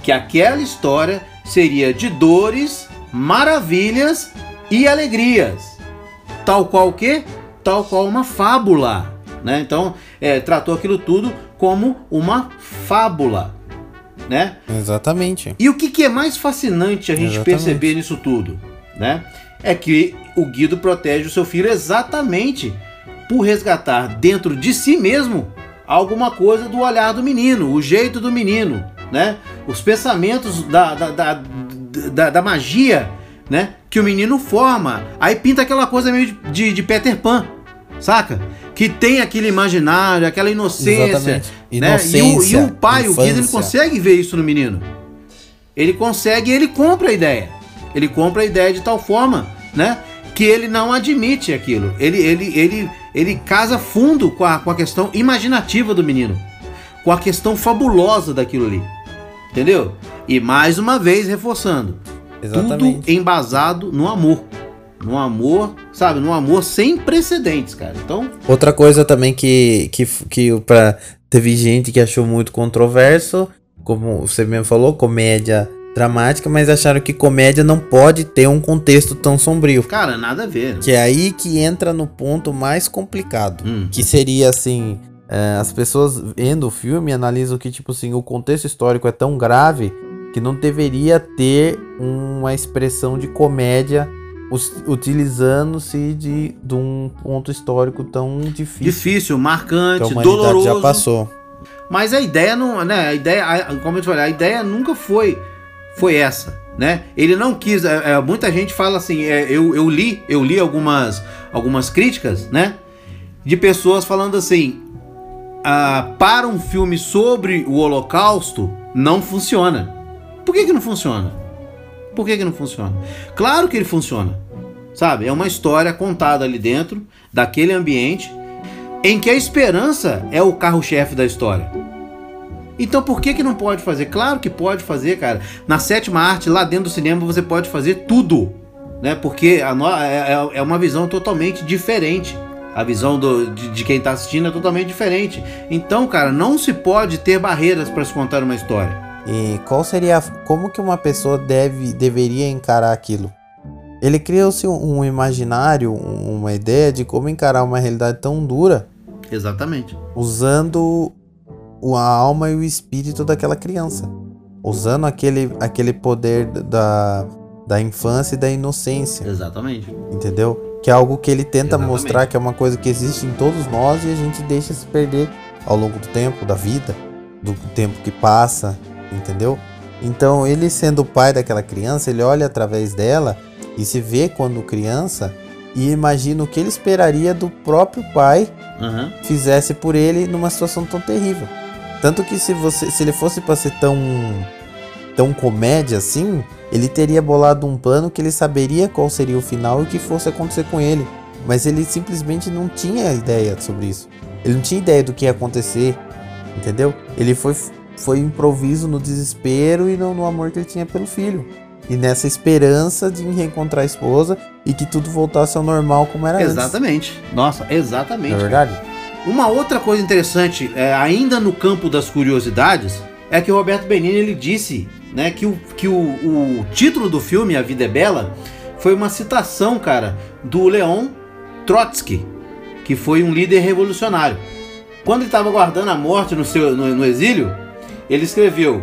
que aquela história seria de dores, maravilhas e alegrias. Tal qual o quê? Tal qual uma fábula. Né? Então, é, tratou aquilo tudo como uma fábula né? Exatamente. E o que, que é mais fascinante a gente exatamente. perceber nisso tudo, né? É que o Guido protege o seu filho exatamente por resgatar dentro de si mesmo alguma coisa do olhar do menino, o jeito do menino, né? Os pensamentos da, da, da, da, da magia né? Que o menino forma. Aí pinta aquela coisa meio de, de, de Peter Pan, saca? Que tem aquele imaginário, aquela inocência. Exatamente. Né? E, o, Inocência, e o pai, o Guido, ele infância. consegue ver isso no menino. Ele consegue e ele compra a ideia. Ele compra a ideia de tal forma, né? Que ele não admite aquilo. Ele, ele, ele, ele casa fundo com a, com a questão imaginativa do menino. Com a questão fabulosa daquilo ali. Entendeu? E mais uma vez reforçando. Tudo Exatamente. embasado no amor. No amor, sabe? No amor sem precedentes, cara. Então, Outra coisa também que, que, que pra, teve gente que achou muito controverso, como você mesmo falou, comédia dramática, mas acharam que comédia não pode ter um contexto tão sombrio. cara, nada a ver. Que é aí que entra no ponto mais complicado. Hum. Que seria assim: é, as pessoas vendo o filme analisam que, tipo assim, o contexto histórico é tão grave que não deveria ter uma expressão de comédia utilizando-se de, de um ponto histórico tão difícil. Difícil, marcante, doloroso. já passou. Mas a ideia não, né? A ideia, a- como eu te falei, a ideia nunca foi foi essa, né? Ele não quis. é, é, muita gente fala assim. é, eu, eu li, eu li algumas algumas críticas, né? De pessoas falando assim. ah, para um filme sobre o Holocausto não funciona. Por que que não funciona? Por que que não funciona? Claro que ele funciona. Sabe? É uma história contada ali dentro daquele ambiente em que a esperança é o carro-chefe da história. Então por que que não pode fazer? Claro que pode fazer, cara. Na sétima arte, lá dentro do cinema, você pode fazer tudo, né? Porque a no- é, é- é uma visão totalmente diferente. A visão do- de, de quem tá assistindo é totalmente diferente. Então, cara, não se pode ter barreiras para se contar uma história. E qual seria. Como que uma pessoa deve, deveria encarar aquilo? Ele criou-se um, imaginário, um- uma ideia de como encarar uma realidade tão dura Exatamente. usando a alma e o espírito daquela criança. Usando aquele, aquele poder da, da infância e da inocência, Exatamente. entendeu? Que é algo que ele tenta Exatamente. mostrar que é uma coisa que existe em todos nós e a gente deixa se perder ao longo do tempo, da vida, do tempo que passa, entendeu? Então, ele sendo o pai daquela criança, ele olha através dela e se vê quando criança e imagina o que ele esperaria do próprio pai Aham. fizesse por ele numa situação tão terrível. Tanto que se você se ele fosse para ser tão tão comédia assim, ele teria bolado um plano que ele saberia qual seria o final e o que fosse acontecer com ele. Mas ele simplesmente não tinha ideia sobre isso. Ele não tinha ideia do que ia acontecer, entendeu? Ele foi foi improviso no desespero e no, no amor que ele tinha pelo filho. E nessa esperança de reencontrar a esposa e que tudo voltasse ao normal como era antes. Exatamente. Nossa, exatamente. É verdade? Uma outra coisa interessante, é, ainda no campo das curiosidades, é que o Roberto Benigni ele disse né, que, o, que o, o título do filme, A Vida é Bela, foi uma citação, cara, do Leon Trotsky, que foi um líder revolucionário. Quando ele estava guardando a morte no, seu, no, no exílio, ele escreveu,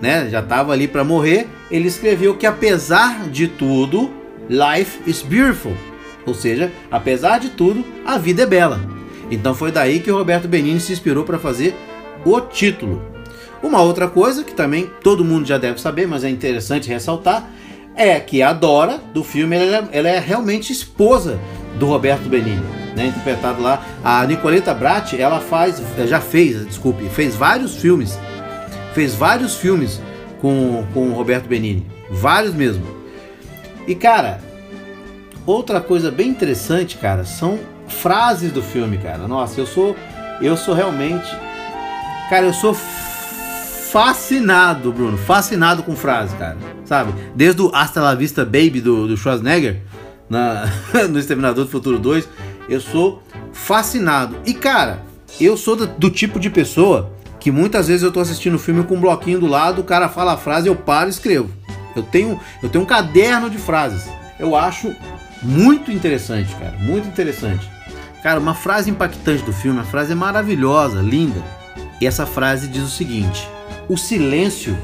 né, já estava ali para morrer, ele escreveu que apesar de tudo, life is beautiful. Ou seja, apesar de tudo, a vida é bela. Então foi daí que o Roberto Benigni se inspirou para fazer o título. Uma outra coisa que também todo mundo já deve saber, mas é interessante ressaltar, é que a Dora do filme ela, ela é realmente esposa do Roberto Benigni, né? Interpretado lá a Nicoleta Bratti, ela faz, já fez, desculpe, fez vários filmes, fez vários filmes com, com o Roberto Benigni, vários mesmo. E cara, outra coisa bem interessante, cara, são frases do filme, cara. Nossa, eu sou eu sou realmente cara, eu sou fascinado, Bruno, fascinado com frases, cara. Sabe? Desde o Hasta la Vista Baby do, do Schwarzenegger na, no Exterminador do Futuro 2, eu sou fascinado. E cara, eu sou do, do tipo de pessoa que muitas vezes eu tô assistindo o filme com um bloquinho do lado, o cara fala a frase, eu paro e escrevo. Eu tenho, eu tenho um caderno de frases. Eu acho muito interessante, cara, muito interessante. Cara, uma frase impactante do filme, a frase é maravilhosa, linda. E essa frase diz o seguinte: O silêncio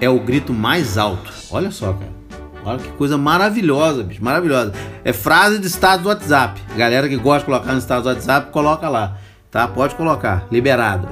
é o grito mais alto. Olha só, cara. Olha que coisa maravilhosa, bicho, maravilhosa. É frase de status do WhatsApp. Galera que gosta de colocar no status do WhatsApp, coloca lá. Tá? Pode colocar, liberado.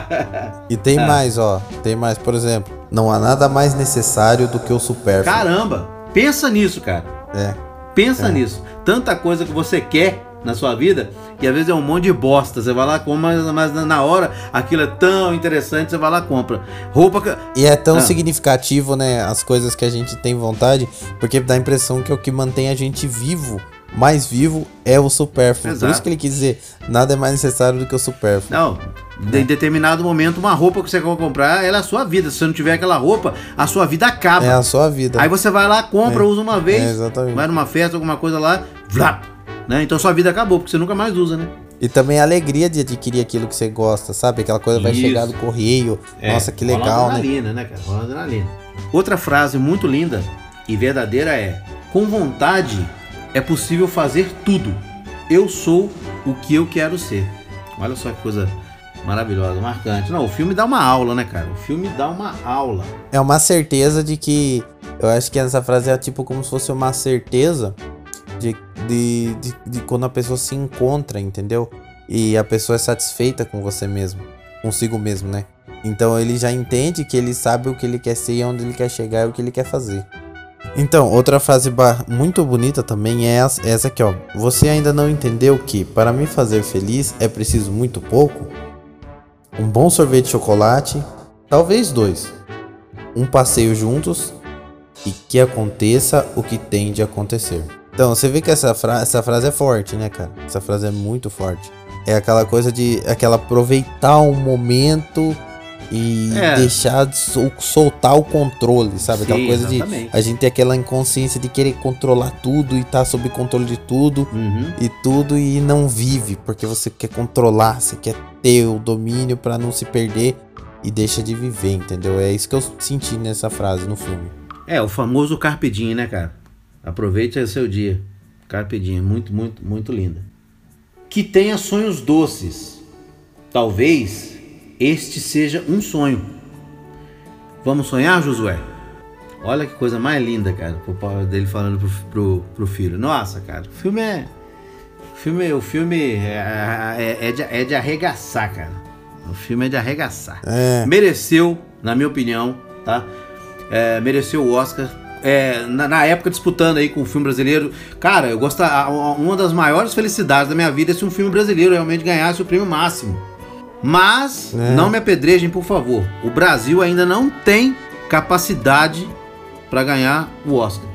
E tem mais, ó. Tem mais, por exemplo. Não há nada mais necessário do que o supérfluo. Caramba! Pensa nisso, cara. É. Pensa É. nisso. Tanta coisa que você quer na sua vida que às vezes é um monte de bosta. Você vai lá, compra, mas, na hora aquilo é tão interessante, você vai lá compra. Roupa. que- E é tão Ah. significativo, né? As coisas que a gente tem vontade, porque dá a impressão que o que mantém a gente vivo, mais vivo, é o supérfluo. Por isso que ele quis dizer, nada é mais necessário do que o supérfluo. Não, em determinado momento, uma roupa que você quer comprar, ela é a sua vida. Se você não tiver aquela roupa, a sua vida acaba. É a sua vida. Aí você vai lá, compra, É. usa uma vez, É, exatamente. vai numa festa, alguma coisa lá, vlap, né? Então sua vida acabou, porque você nunca mais usa, né? E também a alegria de adquirir aquilo que você gosta, sabe? Aquela coisa vai Isso. chegar do correio. Nossa, que legal, né? adrenalina, né, cara? Rola adrenalina. Outra frase muito linda e verdadeira é: com vontade é possível fazer tudo. Eu sou o que eu quero ser. Olha só que coisa maravilhosa, marcante. Não, o filme dá uma aula, né, cara? O filme dá uma aula. É uma certeza de que. Eu acho que essa frase é tipo como se fosse uma certeza de, de, de, de quando a pessoa se encontra, entendeu? E a pessoa é satisfeita com você mesmo, consigo mesmo, né? Então ele já entende que ele sabe o que ele quer ser e onde ele quer chegar e o que ele quer fazer. Então, outra frase muito bonita também é essa- essa aqui, ó. Você ainda não entendeu que para me fazer feliz é preciso muito pouco? Um bom sorvete de chocolate, talvez dois. Um passeio juntos e que aconteça o que tem de acontecer. Então, você vê que essa, fra essa frase é forte, né, cara? Essa frase é muito forte. É aquela coisa de aquela aproveitar um momento e É. deixar de sol- soltar o controle, sabe? aquela Sim, coisa exatamente. de a gente ter aquela inconsciência de querer controlar tudo e estar sob controle de tudo Uhum. e tudo e não vive porque você quer controlar, você quer ter o domínio pra não se perder e deixa de viver, entendeu? É isso que eu senti nessa frase no filme. É, o famoso Carpe Diem, né, cara? Aproveite o seu dia. Carpe Diem, muito, muito, muito linda. Que tenha sonhos doces. Talvez este seja um sonho. Vamos sonhar, Josué? Olha que coisa mais linda, cara, o pai dele falando pro, pro, pro filho. Nossa, cara, o filme é. O filme, o filme é, é, é de, é de arregaçar, cara. O filme é de arregaçar É, mereceu, na minha opinião, tá? É, mereceu o Oscar. É, na, na época disputando aí com o filme brasileiro, cara, eu gosto. Uma das maiores felicidades da minha vida é se um filme brasileiro realmente ganhasse o prêmio máximo. Mas É. não me apedrejem, por favor. O Brasil ainda não tem capacidade para ganhar o Oscar.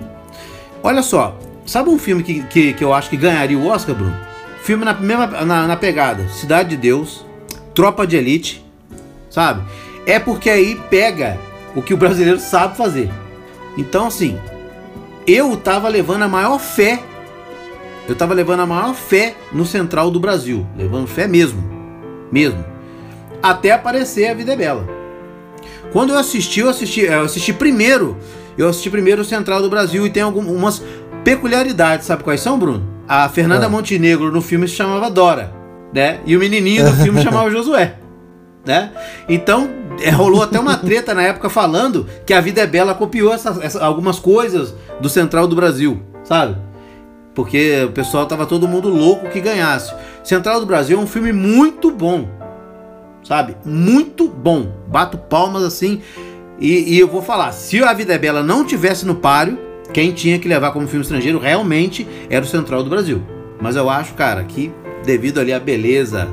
Olha só, sabe um filme que, que, que eu acho que ganharia o Oscar, Bruno? Filme na mesma na, na pegada, Cidade de Deus, Tropa de Elite, sabe? É porque aí pega o que o brasileiro sabe fazer. Então, assim, eu tava levando a maior fé, eu tava levando a maior fé no Central do Brasil, levando fé mesmo, mesmo, até aparecer a Vida é Bela. Quando eu assisti, eu assisti, eu assisti primeiro, eu assisti primeiro o Central do Brasil e tem algumas peculiaridades, sabe quais são, Bruno? A Fernanda Ah. Montenegro no filme se chamava Dora, né? E o menininho do filme chamava Josué, né? Então, é, rolou até uma treta na época falando que a Vida é Bela copiou essa- essa- algumas coisas do Central do Brasil, sabe? Porque o pessoal tava todo mundo louco que ganhasse. Central do Brasil é um filme muito bom, sabe? Muito bom. Bato palmas assim. E, e eu vou falar, se a Vida é Bela não tivesse no páreo, quem tinha que levar como filme estrangeiro realmente era o Central do Brasil. Mas eu acho, cara, que devido ali à beleza,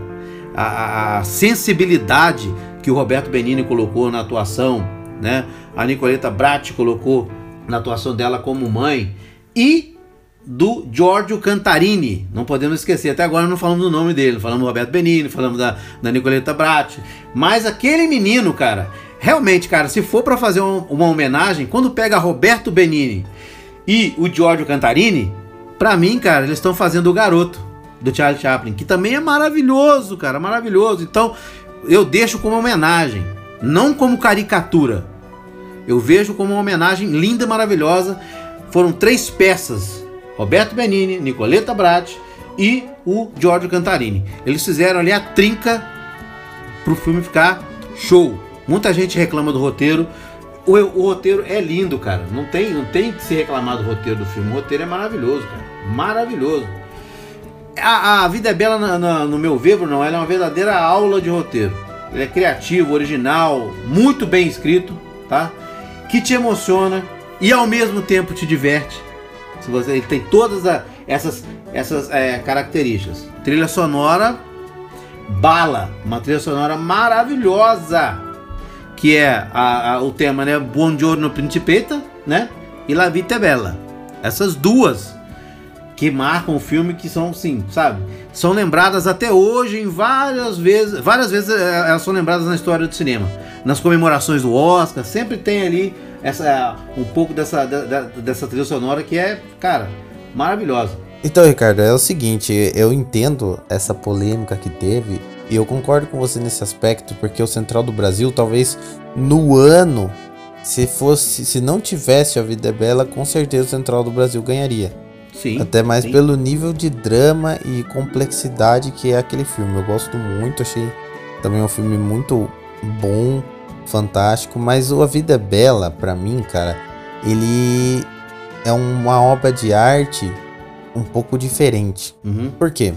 a- a sensibilidade que o Roberto Benini colocou na atuação, né? A Nicoleta Bratti colocou na atuação dela como mãe e do Giorgio Cantarini. Não podemos esquecer, até agora não falamos do nome dele, falamos do Roberto Benini, falamos da, da Nicoleta Bratti. Mas aquele menino, cara, realmente, cara, se for pra fazer um- uma homenagem, quando pega Roberto Benini e o Giorgio Cantarini, pra mim, cara, eles estão fazendo o garoto do Charlie Chaplin, que também é maravilhoso, cara, maravilhoso. Então, eu deixo como homenagem, não como caricatura. Eu vejo como uma homenagem linda e maravilhosa. Foram três peças: Roberto Benini, Nicoleta Bratti e o Giorgio Cantarini. Eles fizeram ali a trinca pro filme ficar show. Muita gente reclama do roteiro. O, o roteiro é lindo, cara. Não tem, não tem que se reclamar do roteiro do filme. O roteiro é maravilhoso, cara. Maravilhoso. A, a Vida é Bela, na- na- no meu ver, Bruno, ela é uma verdadeira aula de roteiro. Ele é criativo, original, muito bem escrito, tá? Que te emociona, e ao mesmo tempo te diverte. Se você, ele tem todas a- essas, essas é, características. Trilha sonora bala, uma trilha sonora maravilhosa, que é a- a- o tema, né? Buongiorno Principetta, né? E La Vita é Bella. Essas duas que marcam o filme, que são, sim, sabe? São lembradas até hoje em várias vezes, várias vezes eh, elas são lembradas na história do cinema. Nas comemorações do Oscar, sempre tem ali essa um pouco dessa, da- dessa trilha sonora que é, cara, maravilhosa. Então, Ricardo, é o seguinte, eu entendo essa polêmica que teve e eu concordo com você nesse aspecto, porque o Central do Brasil, talvez no ano, se fosse, se não tivesse a Vida é Bela, com certeza o Central do Brasil ganharia. Sim. Até mais sim. pelo nível de drama e complexidade que é aquele filme. Eu gosto muito, achei também um filme muito bom, fantástico, mas o A Vida é Bela, pra mim, cara, ele é uma obra de arte um pouco diferente. Uhum. Por quê?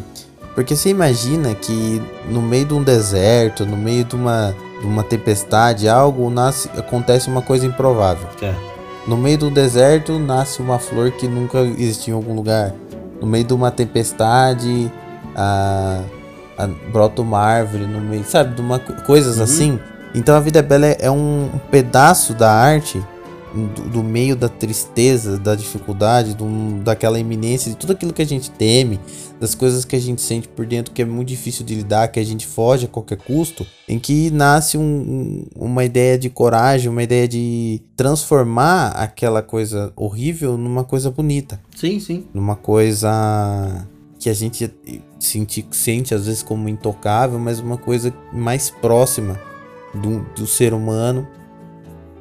Porque você imagina que no meio de um deserto, no meio de uma, de uma tempestade, algo nasce, acontece uma coisa improvável. É. No meio do deserto nasce uma flor que nunca existiu em algum lugar. No meio de uma tempestade, a, a- brota uma árvore no meio, sabe? De uma, co- coisas assim. Então a vida é bela é, um pedaço da arte do, do meio da tristeza, da dificuldade, do- daquela iminência de tudo aquilo que a gente teme, das coisas que a gente sente por dentro que é muito difícil de lidar, que a gente foge a qualquer custo, em que nasce um- uma ideia de coragem, uma ideia de transformar aquela coisa horrível numa coisa bonita, Sim, sim. numa coisa que a gente sente, sente às vezes como intocável, mas uma coisa mais próxima do, do ser humano,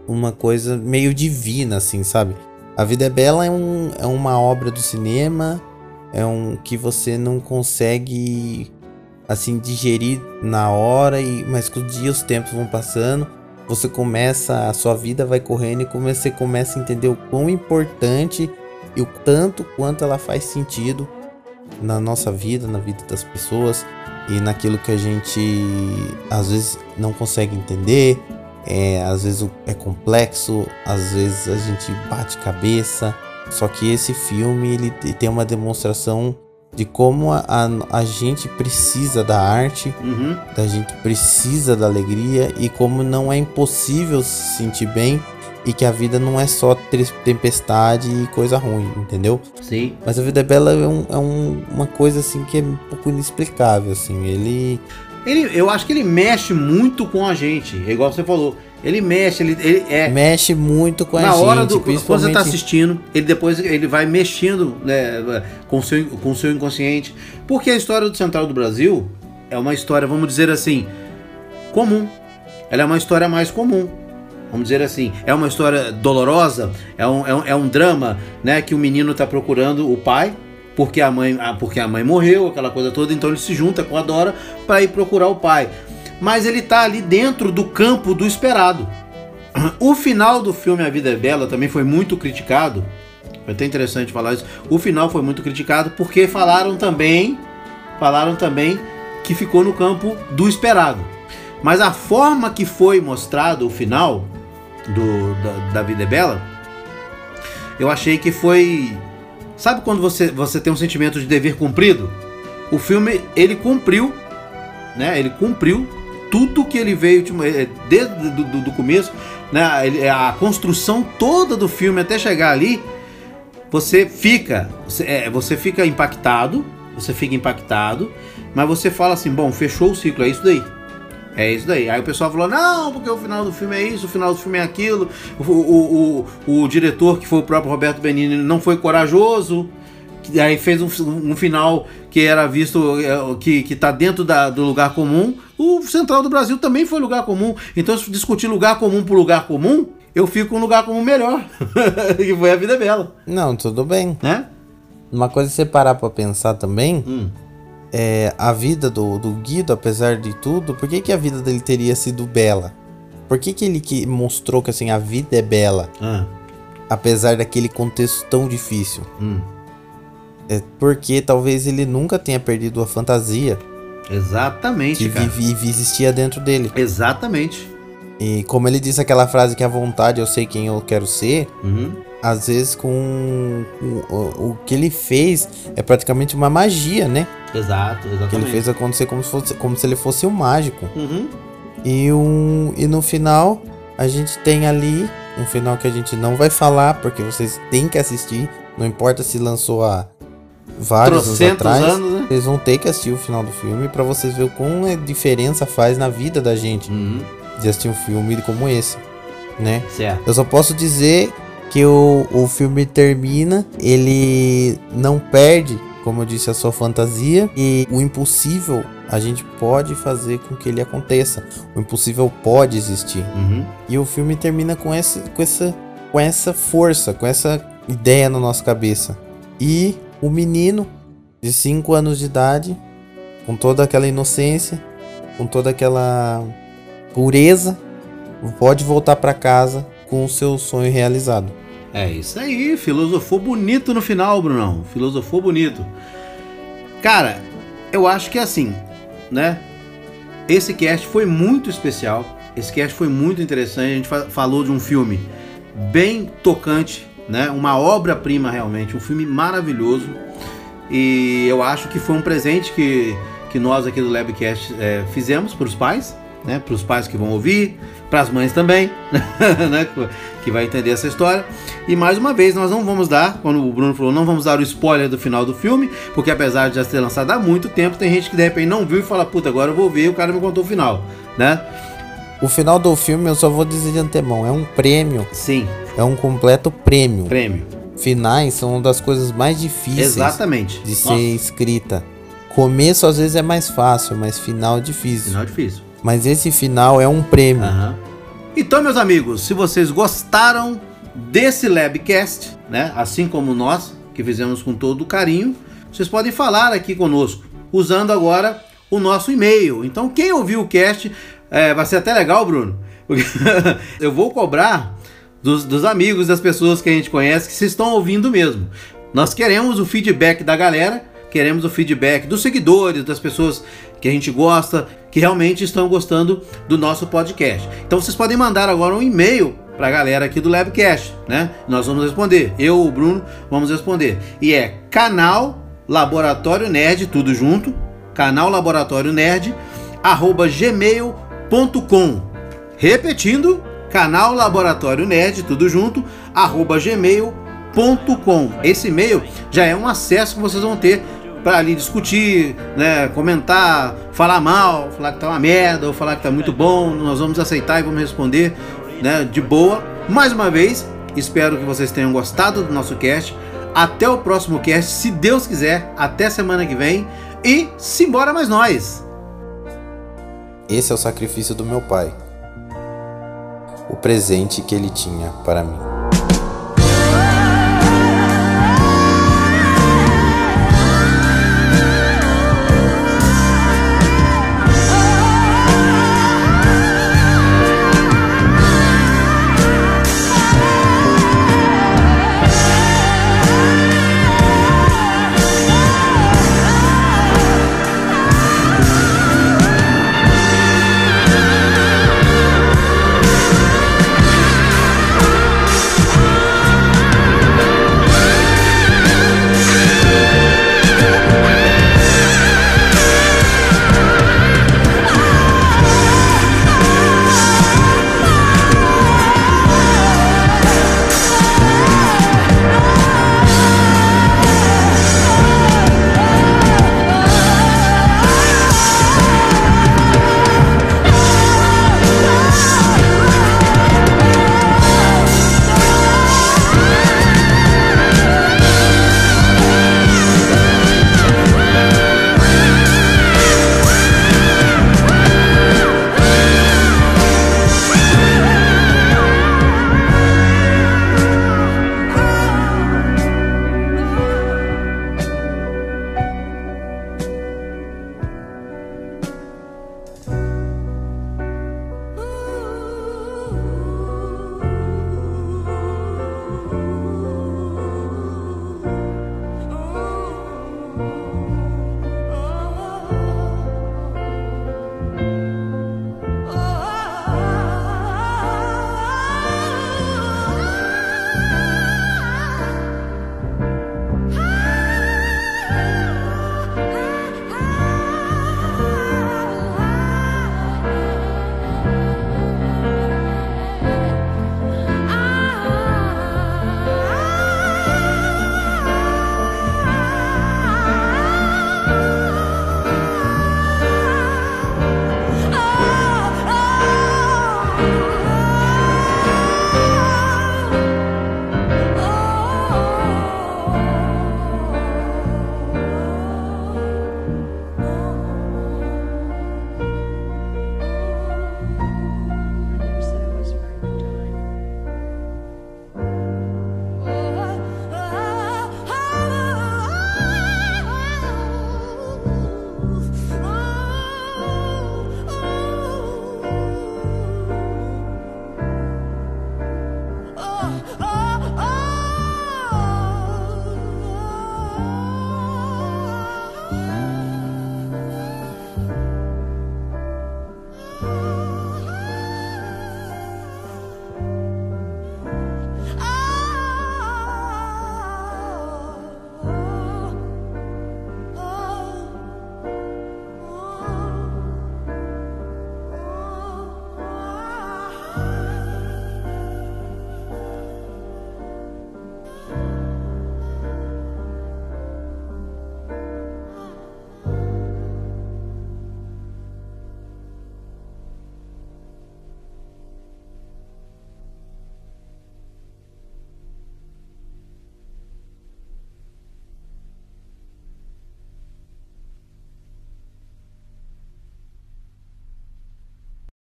uma coisa meio divina, assim, sabe? A Vida é Bela é, um, é uma obra do cinema, é um que você não consegue assim digerir na hora e mas com o dia os tempos vão passando, você começa a sua vida vai correndo e come- você começa a entender o quão importante e o tanto quanto ela faz sentido na nossa vida, na vida das pessoas e naquilo que a gente às vezes não consegue entender, é, às vezes é complexo, às vezes a gente bate cabeça. Só que esse filme ele te- tem uma demonstração de como a, a, a gente precisa da arte, Uhum. da gente precisa da alegria e como não é impossível se sentir bem e que a vida não é só tempestade e coisa ruim, entendeu? Sim. Mas a vida é bela é, um- é um- uma coisa assim que é um pouco inexplicável, assim. Ele Ele, eu acho que ele mexe muito com a gente, é igual você falou. Ele mexe, ele, ele é. mexe muito com a na gente, hora do. Quando você principalmente. tá assistindo, ele depois ele vai mexendo né, com o seu, com o seu inconsciente. Porque a história do Central do Brasil é uma história, vamos dizer assim, comum. Ela é uma história mais comum. Vamos dizer assim, é uma história dolorosa, é um, é um, é um drama, né? Que o menino tá procurando o pai, porque a mãe, ah, porque a mãe morreu, aquela coisa toda, então ele se junta com a Dora para ir procurar o pai. Mas ele tá ali dentro do campo do esperado. O final do filme A Vida é Bela também foi muito criticado. Foi até interessante falar isso. O final foi muito criticado porque falaram também, falaram também que ficou no campo do esperado. Mas a forma que foi mostrado o final do, da, da Vida é Bela, eu achei que foi. Sabe quando você, você tem um sentimento de dever cumprido? O filme ele cumpriu, né? Ele cumpriu tudo que ele veio eh, desde do, do, do começo, né? Ele- A construção toda do filme até chegar ali, você fica, você, é, você fica impactado, você fica impactado, mas você fala assim, bom, fechou o ciclo, é isso daí. É isso daí. Aí o pessoal falou, não, porque o final do filme é isso, o final do filme é aquilo. O, o, o, o diretor, que foi o próprio Roberto Benini, não foi corajoso. Aí fez um, um final que era visto é, que, que tá dentro da- do lugar comum. O Central do Brasil também foi lugar comum. Então, se discutir lugar comum por lugar comum, eu fico com um lugar comum melhor. que foi a vida é bela, Não, tudo bem. né? Uma coisa que você parar pra pensar também Hum. É a vida do, do Guido, apesar de tudo, por que, que a vida dele teria sido bela? Por que, que ele que mostrou que assim a vida é bela, Ah, apesar daquele contexto tão difícil? hum. É porque talvez ele nunca tenha perdido a fantasia Exatamente, que cara. vive- existia dentro dele. Exatamente. E como ele disse aquela frase que a vontade eu sei quem eu quero ser, Uhum. Às vezes com, com o, o que ele fez é praticamente uma magia, né? Exato, exatamente. Que ele fez acontecer como se, fosse, como se ele fosse um mágico. Uhum. E, um, e no final, a gente tem ali um final que a gente não vai falar, porque vocês têm que assistir. Não importa se lançou há vários anos atrás. anos, né? Vocês vão ter que assistir o final do filme pra vocês verem como a diferença faz na vida da gente Uhum. de assistir um filme como esse, né? Certo. Eu só posso dizer que o, o filme termina, ele não perde, como eu disse, a sua fantasia e o impossível a gente pode fazer com que ele aconteça. O impossível pode existir. Uhum. E o filme termina com essa, com essa, com essa força, com essa ideia na nossa cabeça. E o menino de 5 anos de idade, com toda aquela inocência, com toda aquela pureza, pode voltar para casa com o seu sonho realizado. É isso aí, filosofou bonito no final, Brunão. Filosofou bonito. Cara, eu acho que é assim, né? Esse cast foi muito especial. Esse cast foi muito interessante. A gente fa- falou de um filme bem tocante, né? Uma obra-prima realmente, um filme maravilhoso. E eu acho que foi um presente que, que nós aqui do Labcast é, fizemos para os pais, né? Para os pais que vão ouvir, para as mães também, né? Que vai entender essa história. E mais uma vez, nós não vamos dar, quando o Bruno falou, não vamos dar o spoiler do final do filme, porque apesar de já ser lançado há muito tempo, tem gente que de repente não viu e fala, puta, agora eu vou ver, e o cara me contou o final, né? O final do filme eu só vou dizer de antemão, é um prêmio, Sim, é um completo prêmio. prêmio. Finais são uma das coisas mais difíceis Exatamente. de ser Nossa, escrita. Começo às vezes é mais fácil, mas final é difícil. final difícil. Mas esse final é um prêmio. Aham. Então, meus amigos, se vocês gostaram desse Labcast, né, assim como nós, que fizemos com todo carinho, vocês podem falar aqui conosco, usando agora o nosso e-mail. Então, quem ouviu o cast, é, vai ser até legal, Bruno, eu vou cobrar dos, dos amigos, das pessoas que a gente conhece, que se estão ouvindo mesmo. Nós queremos o feedback da galera, queremos o feedback dos seguidores, das pessoas que a gente gosta, que realmente estão gostando do nosso podcast. Então vocês podem mandar agora um e-mail para a galera aqui do Labcast, né? Nós vamos responder. Eu, o Bruno, vamos responder. E é canal Laboratório Nerd, tudo junto, canal Laboratório Nerd, arroba gmail.com. Repetindo, canal Laboratório Nerd, tudo junto, arroba gmail.com. Esse e-mail já é um acesso que vocês vão ter para ali discutir, né, comentar, falar mal, falar que tá uma merda ou falar que tá muito bom, nós vamos aceitar e vamos responder, né, de boa. Mais uma vez, espero que vocês tenham gostado do nosso cast. Até o próximo cast, se Deus quiser, até semana que vem e simbora mais nós. Esse é o sacrifício do meu pai. O presente que ele tinha para mim.